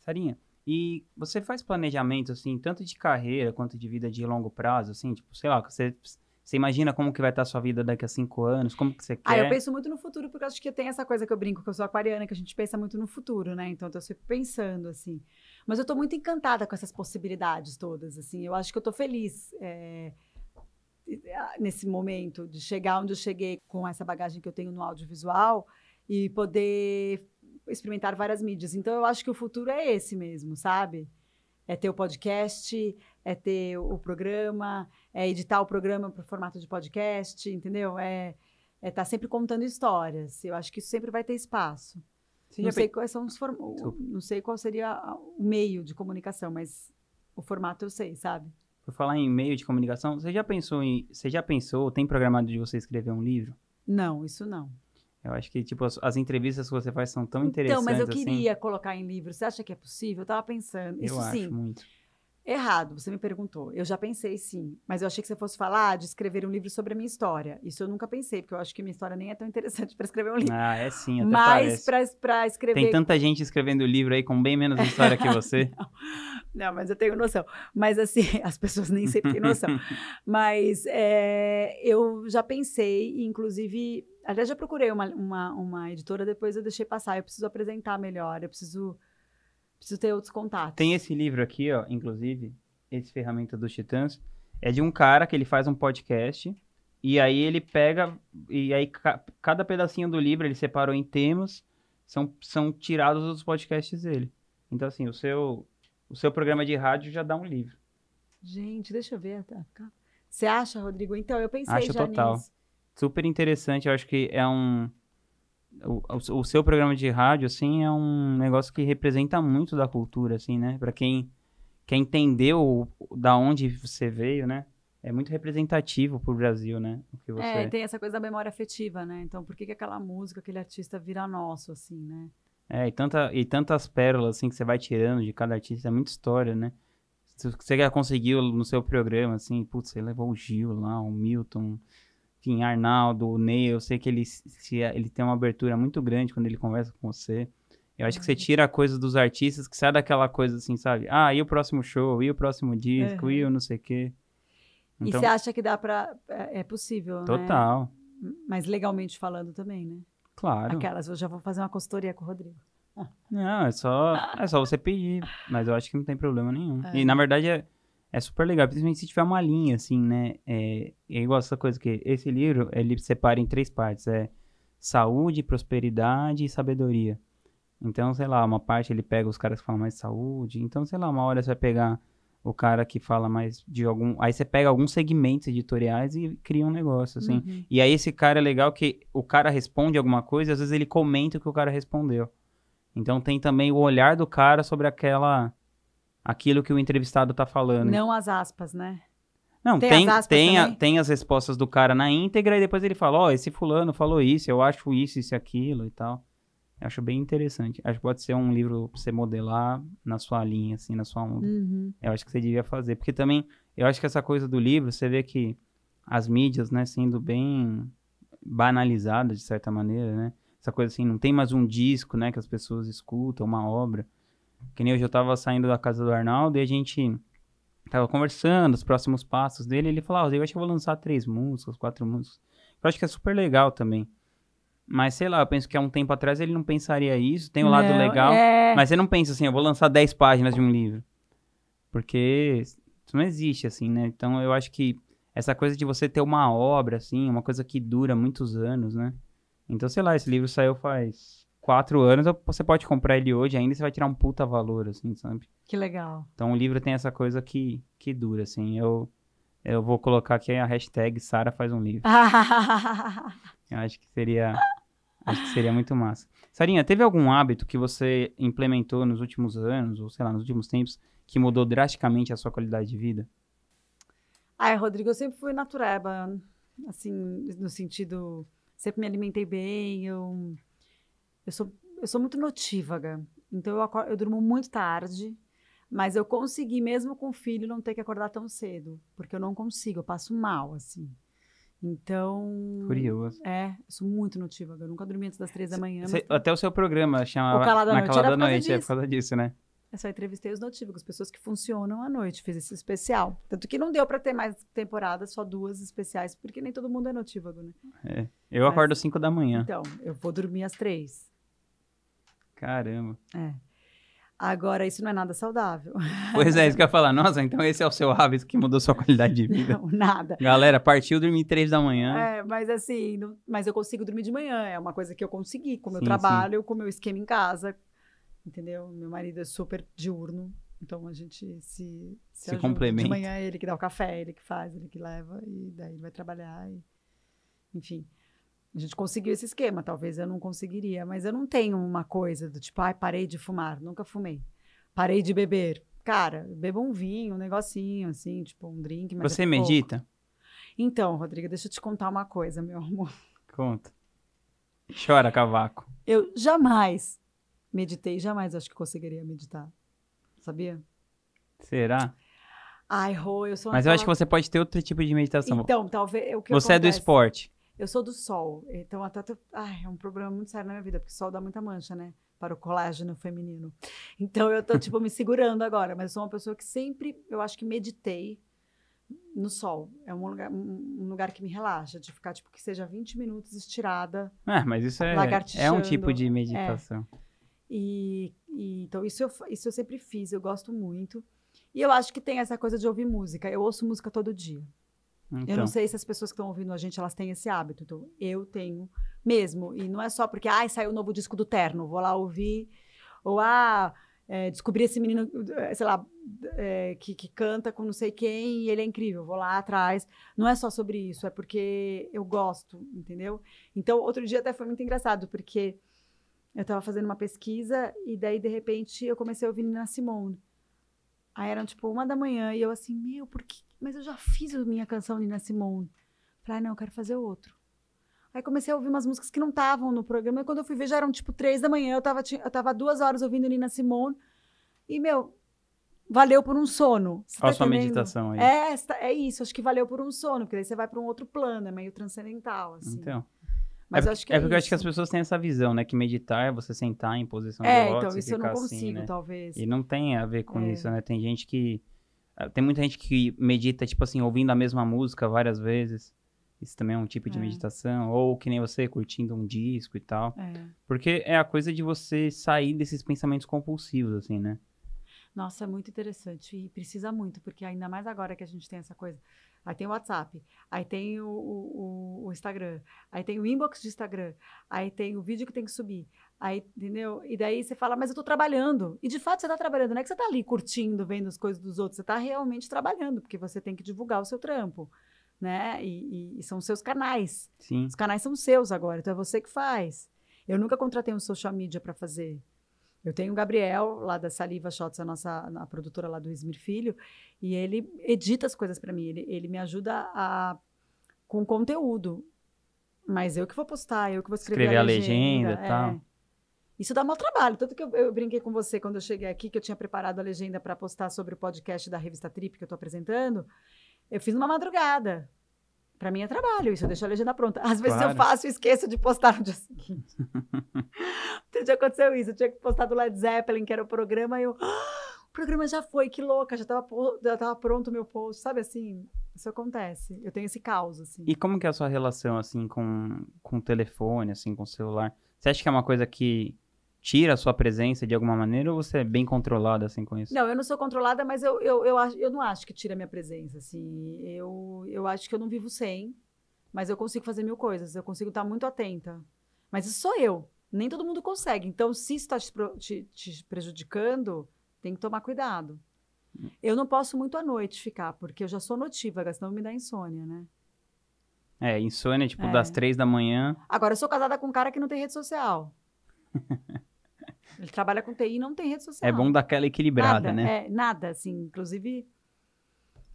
Sarinha, e você faz planejamento, assim, tanto de carreira quanto de vida de longo prazo, assim, tipo, sei lá, você, você imagina como que vai estar a sua vida daqui a cinco anos, como que você quer?
Ah, eu penso muito no futuro, porque eu acho que tem essa coisa que eu brinco, que eu sou aquariana, que a gente pensa muito no futuro, né? Então, eu tô sempre pensando, assim. Mas eu tô muito encantada com essas possibilidades todas, assim. Eu acho que eu tô feliz é, nesse momento de chegar onde eu cheguei com essa bagagem que eu tenho no audiovisual e poder experimentar várias mídias. Então, eu acho que o futuro é esse mesmo, sabe? É ter o podcast, é ter o programa, é editar o programa para o formato de podcast, entendeu? É estar é tá sempre contando histórias. Eu acho que isso sempre vai ter espaço. Sim, não, sei quais são os form... não sei qual seria o meio de comunicação, mas o formato eu sei, sabe?
Por falar em meio de comunicação, você já pensou em, você já pensou, tem programado de você escrever um livro?
Não, isso não.
Eu acho que, tipo, as, as, entrevistas que você faz são tão interessantes.
Então, mas eu
assim.
queria assim. colocar em livro. Você acha que é possível? Eu tava pensando. Isso
eu
sim.
acho muito.
Errado, você me perguntou. Eu já pensei sim, mas eu achei que você fosse falar de escrever um livro sobre a minha história. Isso eu nunca pensei, porque eu acho que minha história nem é tão interessante para escrever um livro.
Ah, é sim, até
Mas para escrever.
Tem tanta gente escrevendo livro aí com bem menos história que você.
não, não, mas eu tenho noção. Mas assim, as pessoas nem sempre têm noção. mas é, eu já pensei, inclusive. Aliás, já procurei uma, uma, uma editora, depois eu deixei passar. Eu preciso apresentar melhor, eu preciso Preciso ter outros contatos.
Tem esse livro aqui, ó, inclusive, esse Ferramenta dos Titãs. É de um cara que ele faz um podcast. E aí ele pega. E aí ca, cada pedacinho do livro ele separou em temas. São, são tirados dos podcasts dele. Então, assim, o seu, o seu programa de rádio já dá um livro.
Gente, deixa eu ver. Tá, tá. Você acha, Rodrigo? Então, eu pensei
acho
já
total.
nisso.
Super interessante. Eu acho que é um o, o, seu programa de rádio, assim, é um negócio que representa muito da cultura, assim, né? Para quem quer entender o, da onde você veio, né? É muito representativo pro Brasil, né? O que você...
É, tem essa coisa da memória afetiva, né? Então, por que, que aquela música, aquele artista vira nosso, assim, né?
É, e, tanta, e tantas pérolas, assim, que você vai tirando de cada artista, é muita história, né? Você já conseguiu no seu programa, assim, putz, você levou o Gil lá, o Milton, enfim, Arnaldo, o Ney, eu sei que ele, se, ele tem uma abertura muito grande quando ele conversa com você. Eu acho que você uhum. tira a coisa dos artistas que sai daquela coisa assim, sabe? Ah, e o próximo show, e o próximo disco, uhum. e o não sei o quê.
Então, e você acha que dá pra. É, é possível,
né? Total.
Né? Mas legalmente falando também, né?
Claro.
Aquelas, eu já vou fazer uma consultoria com o Rodrigo.
Não, é só, é só você pedir. Mas eu acho que não tem problema nenhum. É. E na verdade é é super legal, principalmente se tiver uma linha, assim, né? É, é igual essa coisa que esse livro, ele separa em três partes, é saúde, prosperidade e sabedoria. Então, sei lá, uma parte ele pega os caras que falam mais de saúde, então, sei lá, uma hora você vai pegar o cara que fala mais de algum... Aí você pega alguns segmentos editoriais e cria um negócio, assim. Uhum. E aí esse cara é legal que o cara responde alguma coisa e às vezes ele comenta o que o cara respondeu. Então tem também o olhar do cara sobre aquela aquilo que o entrevistado está falando.
Não as aspas, né?
Não, tem, tem, as, tem, a, tem as respostas do cara na íntegra e depois ele fala, ó, oh, esse fulano falou isso, eu acho isso, isso e aquilo e tal. Eu acho bem interessante. Acho que pode ser um livro pra você modelar na sua linha, assim, na sua onda.
Uhum.
Eu acho que você devia fazer. Porque também, eu acho que essa coisa do livro, você vê que as mídias, né, sendo bem banalizadas, de certa maneira, né? Essa coisa assim, não tem mais um disco, né, que as pessoas escutam, uma obra. Que nem hoje eu tava saindo da casa do Arnaldo e a gente tava conversando, os próximos passos dele, ele falou, ah, eu acho que eu vou lançar três músicas, quatro músicas. Eu acho que é super legal também. Mas sei lá, eu penso que há um tempo atrás ele não pensaria isso, tem o um lado
Não,
legal.
é.
Mas você não pensa assim, eu vou lançar 10 páginas de um livro. Porque isso não existe, assim, né? Então eu acho que essa coisa de você ter uma obra, assim, uma coisa que dura muitos anos, né? Então, sei lá, esse livro saiu faz quatro anos, você pode comprar ele hoje ainda você vai tirar um puta valor, assim, sabe?
Que legal.
Então o livro tem essa coisa que, que dura, assim. Eu, eu vou colocar aqui a hashtag Sara faz um livro. Eu acho que seria. Acho que seria muito massa. Sarinha, teve algum hábito que você implementou nos últimos anos, ou sei lá, nos últimos tempos, que mudou drasticamente a sua qualidade de vida?
Ai, Rodrigo, eu sempre fui natureba, assim, no sentido, sempre me alimentei bem, eu, eu, sou, eu sou muito notívaga, então eu, acor- eu durmo muito tarde, mas eu consegui, mesmo com o filho, não ter que acordar tão cedo, porque eu não consigo, eu passo mal, assim. Então,
Curioso.
é, sou muito notívaga, eu nunca dormi antes das três da manhã,
Cê-
mas
até o seu programa chamava
O Calada
Na
Noite
Calada
causa
Noite, é por
disso.
causa disso, né?
eu só entrevistei os notívagos, pessoas que funcionam à noite, fiz esse especial. Tanto que não deu pra ter mais temporadas, só duas especiais, porque nem todo mundo é notívago, né?
É. Eu
Mas-
acordo às 5 da manhã.
Então, eu vou dormir às três.
Caramba.
É. Agora, isso não é nada saudável.
Pois é, isso que eu ia falar. Nossa, então esse é o seu hábito que mudou sua qualidade de vida.
Não, nada.
Galera, partiu dormir 3 da manhã.
É, mas assim, não- mas eu consigo dormir de manhã. É uma coisa que eu consegui com o meu
Sim,
trabalho, com o meu esquema em casa. Entendeu? Meu marido é super diurno. Então a gente se,
Se
ajuda.
complementa.
De manhã é ele que dá o café, ele que faz, ele que leva, e daí ele vai trabalhar. E... Enfim. A gente conseguiu esse esquema, talvez eu não conseguiria, mas eu não tenho uma coisa do tipo, ai, parei de fumar, nunca fumei. Parei de beber. Cara, beba um vinho, um negocinho, assim, tipo um drink. Mas
Você
é pouco.
medita?
Então, Rodrigo, deixa eu te contar uma coisa, meu amor.
Conta. Chora, cavaco.
Eu jamais meditei, jamais acho que conseguiria meditar. Sabia?
Será?
Ai, Rô, eu sou
Mas eu acho que você pode ter outro tipo de meditação.
Então, talvez. O que
você é do
acontece?
esporte.
Eu sou do sol. Então, até. tô- Ai, é um problema muito sério na minha vida, porque o sol dá muita mancha, né? Para o colágeno feminino. Então, eu tô, tipo, me segurando agora. Mas eu sou uma pessoa que sempre, eu acho que meditei no sol. É um lugar, um lugar que me relaxa, de ficar, tipo, que seja 20 minutos estirada.
É, mas isso é, é um tipo de meditação.
E, e- então isso eu, isso eu sempre fiz, eu gosto muito. E eu acho que tem essa coisa de ouvir música. Eu ouço música todo dia. Eu
Então,
não sei se as pessoas que estão ouvindo a gente elas têm esse hábito. Então eu tenho mesmo. E não é só porque ai saiu o novo disco do Terno, vou lá ouvir. Ou ah, é, descobri esse menino, eh, sei lá, é, que, que canta com não sei quem e ele é incrível, vou lá atrás. Não é só sobre isso, é porque eu gosto, entendeu? Então, outro dia até foi muito engraçado, porque eu estava fazendo uma pesquisa e daí, de repente, eu comecei a ouvir Nina Simone. Aí eram, tipo, uma da manhã e eu assim, meu, por que? Mas eu já fiz a minha canção Nina Simone. Falei, ah, não, eu quero fazer outro. Aí comecei a ouvir umas músicas que não estavam no programa. E quando eu fui ver, já eram tipo três da manhã. Eu tava, eu tava duas horas ouvindo Nina Simone. E, meu, valeu por um sono. Você
qual a
tá
sua
entendendo?
meditação aí?
É, é isso. Acho que valeu por um sono. Porque daí você vai para um outro plano. É meio transcendental, assim.
Então.
Mas
é,
eu acho que
é
é,
porque eu acho que as
isso.
pessoas têm essa visão, né? Que meditar é você sentar em posição
É,
de
então,
lótus e
isso eu não
ficar
consigo,
assim, né?
talvez.
E não tem a ver com
É.
isso, né? Tem gente que. Ah, Tem muita gente que medita, tipo assim, ouvindo a mesma música várias vezes. Isso também é um tipo de
É.
meditação. Ou que nem você, curtindo um disco e tal.
É.
Porque é a coisa de você sair desses pensamentos compulsivos, assim, né?
Nossa, é muito interessante e precisa muito, porque ainda mais agora que a gente tem essa coisa. Aí tem o WhatsApp, aí tem o, o- o- Instagram, aí tem o inbox de Instagram, aí tem o vídeo que tem que subir, aí, entendeu? E daí você fala, mas eu tô trabalhando. E de fato você tá trabalhando, não é que você tá ali curtindo, vendo as coisas dos outros, você tá realmente trabalhando, porque você tem que divulgar o seu trampo, né? E, e- e são seus canais.
Sim.
Os canais são seus agora, então é você que faz. Eu nunca contratei um social media para fazer. Eu tenho o Gabriel, lá da Saliva Shots, a nossa a produtora lá do Ismir Filho, e ele edita as coisas para mim. Ele, ele me ajuda a, com conteúdo. Mas eu que vou postar, eu que vou escrever,
Escrever
a
a
legenda.
legenda e tal.
é. Isso dá mau trabalho. Tanto que eu, eu, brinquei com você quando eu cheguei aqui, que eu tinha preparado a legenda para postar sobre o podcast da revista Trip que eu estou apresentando. Eu fiz uma madrugada. Para mim é trabalho, isso eu deixo a legenda pronta. Às vezes claro. eu faço e esqueço de postar no dia seguinte. Outro dia aconteceu isso, eu tinha que postar do Led Zeppelin, que era o programa, e eu. Ah, o programa já foi, que louca, já estava já tava pronto o meu post, sabe assim? Isso acontece. Eu tenho esse caos, assim.
E como que é a sua relação, assim, com, com o telefone, assim, com o celular? Você acha que é uma coisa que tira a sua presença de alguma maneira ou você é bem controlada assim com isso?
Não, eu não sou controlada, mas eu, eu, eu, eu não acho que tira a minha presença, assim. Eu, eu acho que eu não vivo sem, mas eu consigo fazer mil coisas, eu consigo estar muito atenta. Mas isso sou eu, nem todo mundo consegue. Então, se isso está te, te, te prejudicando, tem que tomar cuidado. Eu não posso muito à noite ficar, porque eu já sou notívaga, senão me dá insônia, né?
É, insônia, tipo, é. das três da manhã.
Agora, eu sou casada com um cara que não tem rede social. Ele trabalha com TI e não tem rede social.
É bom dar aquela equilibrada,
nada,
né?
É, nada, assim. Inclusive,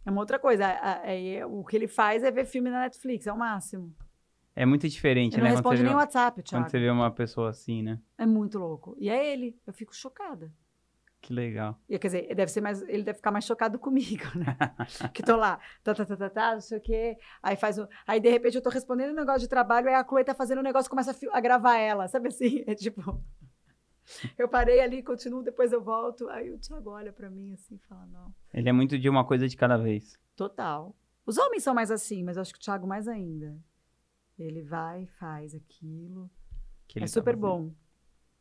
é uma outra coisa. É, o que ele faz é ver filme na Netflix, é o máximo.
É muito diferente,
ele
né?
Não responde nem o WhatsApp, Thiago.
Quando você vê uma pessoa assim, né?
É muito louco. E é ele. Eu fico chocada.
Que legal.
E, quer dizer, deve ser mais, ele deve ficar mais chocado comigo, né? que tô lá, tá, tá, tá, tá, tá, não sei o quê. Aí faz um. Aí, de repente, eu tô respondendo um negócio de trabalho, aí a Chloe tá fazendo um negócio e começa a, a gravar ela, sabe assim? É tipo. Eu parei ali, continuo, depois eu volto. Aí o Thiago olha para mim assim e fala: não.
Ele é muito de uma coisa de cada vez.
Total. Os homens são mais assim, mas eu acho que o Thiago mais ainda. Ele vai, faz aquilo. é tá super bom.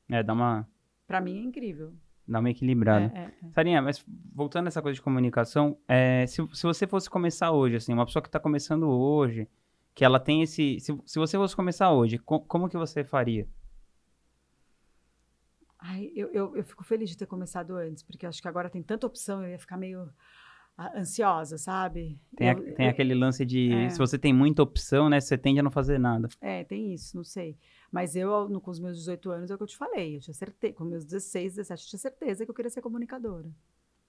É, dá uma.
Pra mim é incrível.
Dá uma equilibrada. É, é, é. Sarinha, mas voltando a essa coisa de comunicação, é, se, se você fosse começar hoje, assim, uma pessoa que está começando hoje, que ela tem esse. Se, se você fosse começar hoje, co como que você faria?
Ai, eu, eu, eu, fico feliz de ter começado antes, porque acho que agora tem tanta opção, eu ia ficar meio ah, ansiosa, sabe?
Tem,
eu,
a, tem eu, aquele lance de é. se você tem muita opção, né, você tende a não fazer nada.
É, tem isso, não sei. Mas eu, no, com os meus 18 anos, é o que eu te falei, eu tinha certeza, com meus 16, 17, eu tinha certeza que eu queria ser comunicadora.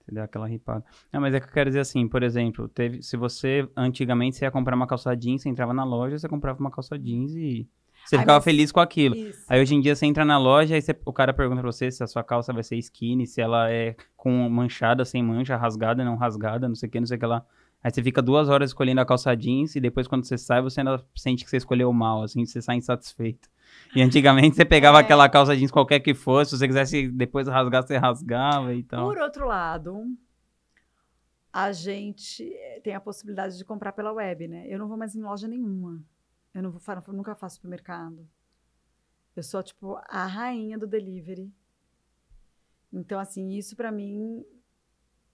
Você deu aquela ripada. Não, mas é que eu quero dizer assim, por exemplo, teve, se você, antigamente, você ia comprar uma calça jeans, você entrava na loja, você comprava uma calça jeans e você ficava mas... feliz com aquilo. Isso. Aí hoje em dia você entra na loja e o cara pergunta pra você se a sua calça vai ser skinny, se ela é com manchada, sem mancha, rasgada, não rasgada, não sei o que, não sei o que lá. Aí você fica duas horas escolhendo a calça jeans e depois quando você sai, você ainda sente que você escolheu mal, assim, você sai insatisfeito. E antigamente você pegava é. aquela calça jeans qualquer que fosse, se você quisesse depois rasgar, você rasgava e tal.
Por outro lado, a gente tem a possibilidade de comprar pela web, né? Eu não vou mais em loja nenhuma. Eu não vou, nunca faço supermercado. Eu sou, tipo, a rainha do delivery. Então, assim, isso para mim.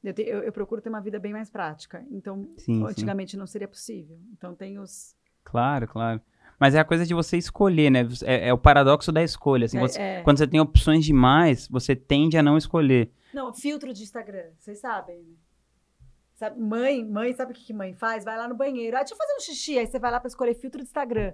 Eu, te, eu, eu, procuro ter uma vida bem mais prática. Então, sim, antigamente sim. não seria possível. Então, tem os.
Claro, claro. Mas é a coisa de você escolher, né? É, é o paradoxo da escolha. Assim, é, você, é. Quando você tem opções demais, você tende a não escolher.
Não, filtro de Instagram, vocês sabem, né? Sabe, mãe, mãe, sabe o que, que mãe faz? Vai lá no banheiro. Ah, deixa eu fazer um xixi. Aí você vai lá para escolher filtro do Instagram.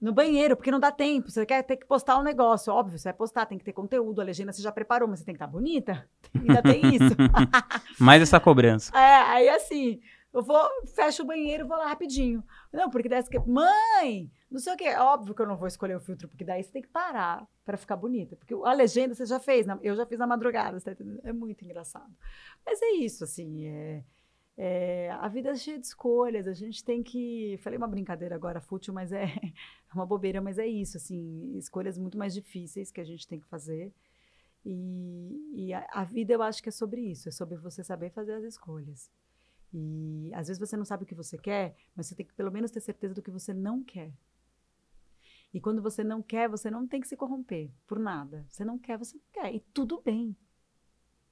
No banheiro, porque não dá tempo. Você quer ter que postar um negócio. Óbvio, você vai postar, tem que ter conteúdo. A legenda você já preparou, mas você tem que estar tá bonita. Ainda tem isso.
Mais essa cobrança.
É, aí assim, eu vou, fecho o banheiro, vou lá rapidinho. Não, porque daí você mãe, não sei o quê. Óbvio que eu não vou escolher o filtro, porque daí você tem que parar para ficar bonita. Porque a legenda você já fez, eu já fiz na madrugada, tá É muito engraçado. Mas é isso, assim, é é, a vida é cheia de escolhas, a gente tem que. Falei uma brincadeira agora fútil, mas é, é uma bobeira, mas é isso, assim, escolhas muito mais difíceis que a gente tem que fazer. E, e a, a, vida eu acho que é sobre isso, é sobre você saber fazer as escolhas. E às vezes você não sabe o que você quer, mas você tem que pelo menos ter certeza do que você não quer. E quando você não quer, você não tem que se corromper por nada. Você não quer, você não quer. E tudo bem.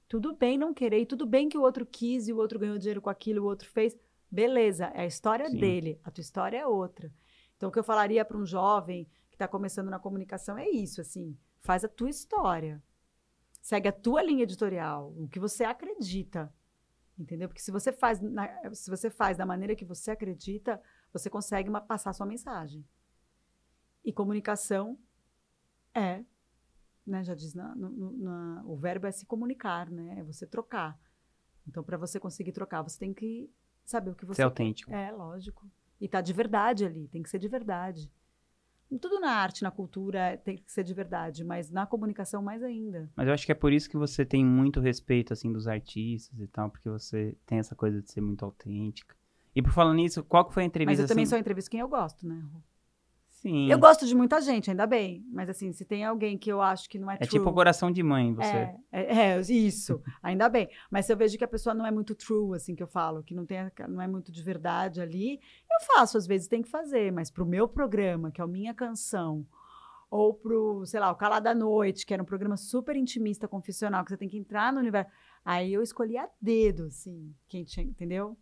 Tudo bem não querer, e tudo bem que o outro quis e o outro ganhou dinheiro com aquilo, o outro fez. Beleza, é a história Sim. dele, a tua história é outra. Então, o que eu falaria para um jovem que está começando na comunicação é isso, assim, faz a tua história. Segue a tua linha editorial, o que você acredita. Entendeu? Porque se você faz, na, se você faz da maneira que você acredita, você consegue uma, passar a sua mensagem. E comunicação é né, já diz, na, na, o verbo é se comunicar, né? É você trocar. Então, para você conseguir trocar, você tem que saber o que você.
Ser autêntico.
É, lógico. E tá de verdade ali, tem que ser de verdade. tudo na arte, na cultura tem que ser de verdade, mas na comunicação mais ainda.
Mas eu acho que é por isso que você tem muito respeito, assim, dos artistas e tal, porque você tem essa coisa de ser muito autêntica. E por falar nisso, qual que foi a entrevista?
Mas eu também
assim...
sou entrevista quem eu gosto, né?
Sim.
Eu gosto de muita gente, ainda bem. Mas assim, se tem alguém que eu acho que não é,
É
true,
tipo coração de mãe, você.
É, é, é, isso, ainda bem. Mas se eu vejo que a pessoa não é muito true, assim, que eu falo, que não, tem, não é muito de verdade ali, eu faço, às vezes tem que fazer, mas pro meu programa, que é a minha canção, ou pro, sei lá, o Cala da Noite, que era um programa super intimista, confessional, que você tem que entrar no universo. Aí eu escolhi a dedo, assim, quem tinha, entendeu?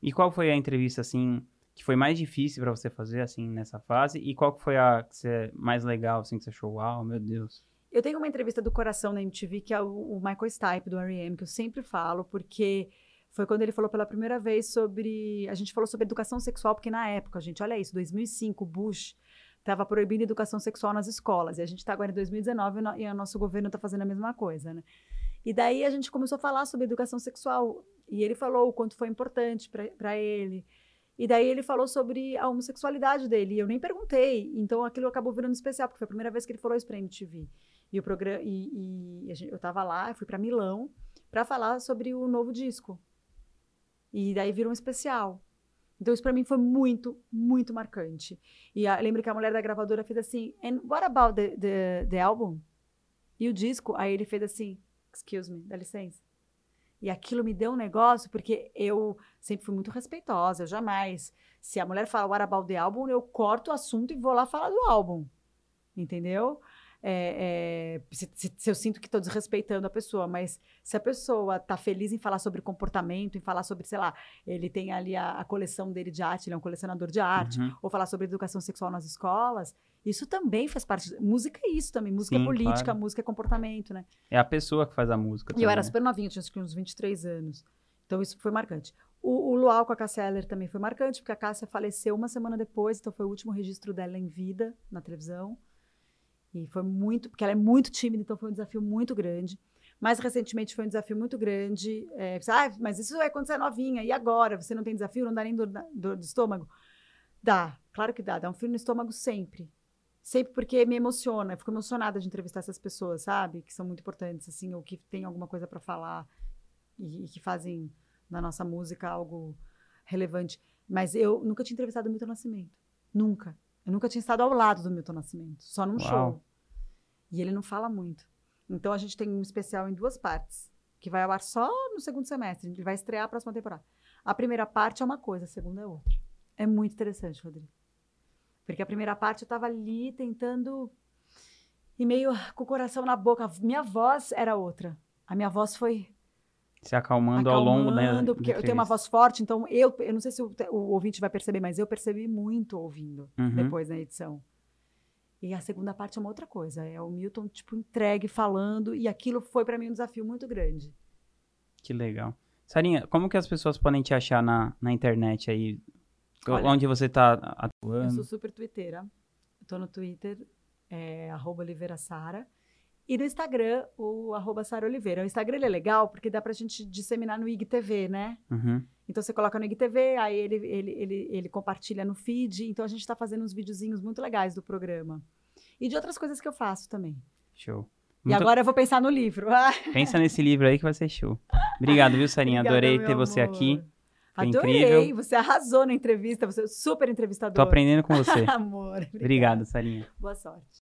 E qual foi a entrevista, assim, que foi mais difícil pra você fazer, assim, nessa fase? E qual que foi a que você, mais legal, assim, que você achou, uau, meu Deus.
Eu tenho uma entrevista do coração na MTV, que é o, o Michael Stipe, do R.E.M., que eu sempre falo, porque foi quando ele falou pela primeira vez sobre... A gente falou sobre educação sexual, porque na época, gente, olha isso, 2005, Bush estava proibindo educação sexual nas escolas, e a gente está agora em 2019 e, no, e o nosso governo está fazendo a mesma coisa, né? E daí a gente começou a falar sobre educação sexual, e ele falou o quanto foi importante para ele, e daí ele falou sobre a homossexualidade dele, e eu nem perguntei, então aquilo acabou virando especial, porque foi a primeira vez que ele falou isso pra MTV. E o programa e, e gente- eu tava lá, fui para Milão para falar sobre o novo disco. E daí virou um especial. Então isso para mim foi muito, muito marcante. E a, lembro que a mulher da gravadora fez assim: "And what about the, the, the album?" E o disco, aí ele fez assim: "Excuse me, dá licença." E aquilo me deu um negócio, porque eu sempre fui muito respeitosa, eu jamais. Se a mulher fala what about the album, eu corto o assunto e vou lá falar do álbum. Entendeu? É, é, se, se- se eu sinto que estou desrespeitando a pessoa, mas se a pessoa está feliz em falar sobre comportamento, em falar sobre, sei lá, ele tem ali a, a coleção dele de arte, ele é um colecionador de arte,
Uhum.
ou falar sobre educação sexual nas escolas, isso também faz parte. Música é isso também. Música
Sim,
é política,
claro.
música é comportamento, né?
É a pessoa que faz a música
E eu era
né?
super novinha, tinha uns 23 anos. Então isso foi marcante. O, o Luau com a Cássia Eller também foi marcante, porque a Cássia faleceu uma semana depois, então foi o último registro dela em vida na televisão. E foi muito, porque ela é muito tímida, então foi um desafio muito grande. Mais recentemente foi um desafio muito grande. É, ah, mas isso é quando você é novinha, e agora? Você não tem desafio? Não dá nem dor, na- dor estômago? Dá, claro que dá. Dá um frio no estômago sempre. Sempre porque me emociona. Eu fico emocionada de entrevistar essas pessoas, sabe? Que são muito importantes, assim, ou que têm alguma coisa para falar e, e que fazem da nossa música algo relevante. Mas eu nunca tinha entrevistado o Milton Nascimento. Nunca. Eu nunca tinha estado ao lado do Milton Nascimento, só num
Uau.
show. E ele não fala muito. Então a gente tem um especial em duas partes, que vai ao ar só no segundo semestre. Ele vai estrear a próxima temporada. A primeira parte é uma coisa, a segunda é outra. É muito interessante, Rodrigo. Porque a primeira parte eu estava ali tentando e meio com o coração na boca. Minha voz era outra. A minha voz foi
Se acalmando, ao longo da
acalmando, porque eu tenho uma voz forte, então eu, eu não sei se o, o ouvinte vai perceber, mas eu percebi muito ouvindo
Uhum.
depois na edição. E a segunda parte é uma outra coisa, é o Milton tipo entregue falando e aquilo foi para mim um desafio muito grande.
Que legal. Sarinha, como que as pessoas podem te achar na, na internet aí?
Olha,
Onde você tá
Eu
atuando?
sou super twitteira. Eu tô no Twitter, é, arroba Oliveira Sara. E no Instagram, o arroba Sara Oliveira. O Instagram é legal porque dá pra gente disseminar no IGTV, né?
Uhum.
Então você coloca no IGTV, aí ele, ele, ele, ele compartilha no feed. Então a gente está fazendo uns videozinhos muito legais do programa. E de outras coisas que eu faço também.
Show.
E
Muito-
agora eu vou pensar no livro.
Pensa nesse livro aí que vai ser show. Obrigado, viu, Sarinha?
obrigada,
Adorei ter você
amor.
aqui. Foi
Adorei,
incrível.
você arrasou na entrevista, você é super entrevistador.
Tô aprendendo com você.
Amor. obrigada.
Obrigado, Sarinha.
Boa sorte.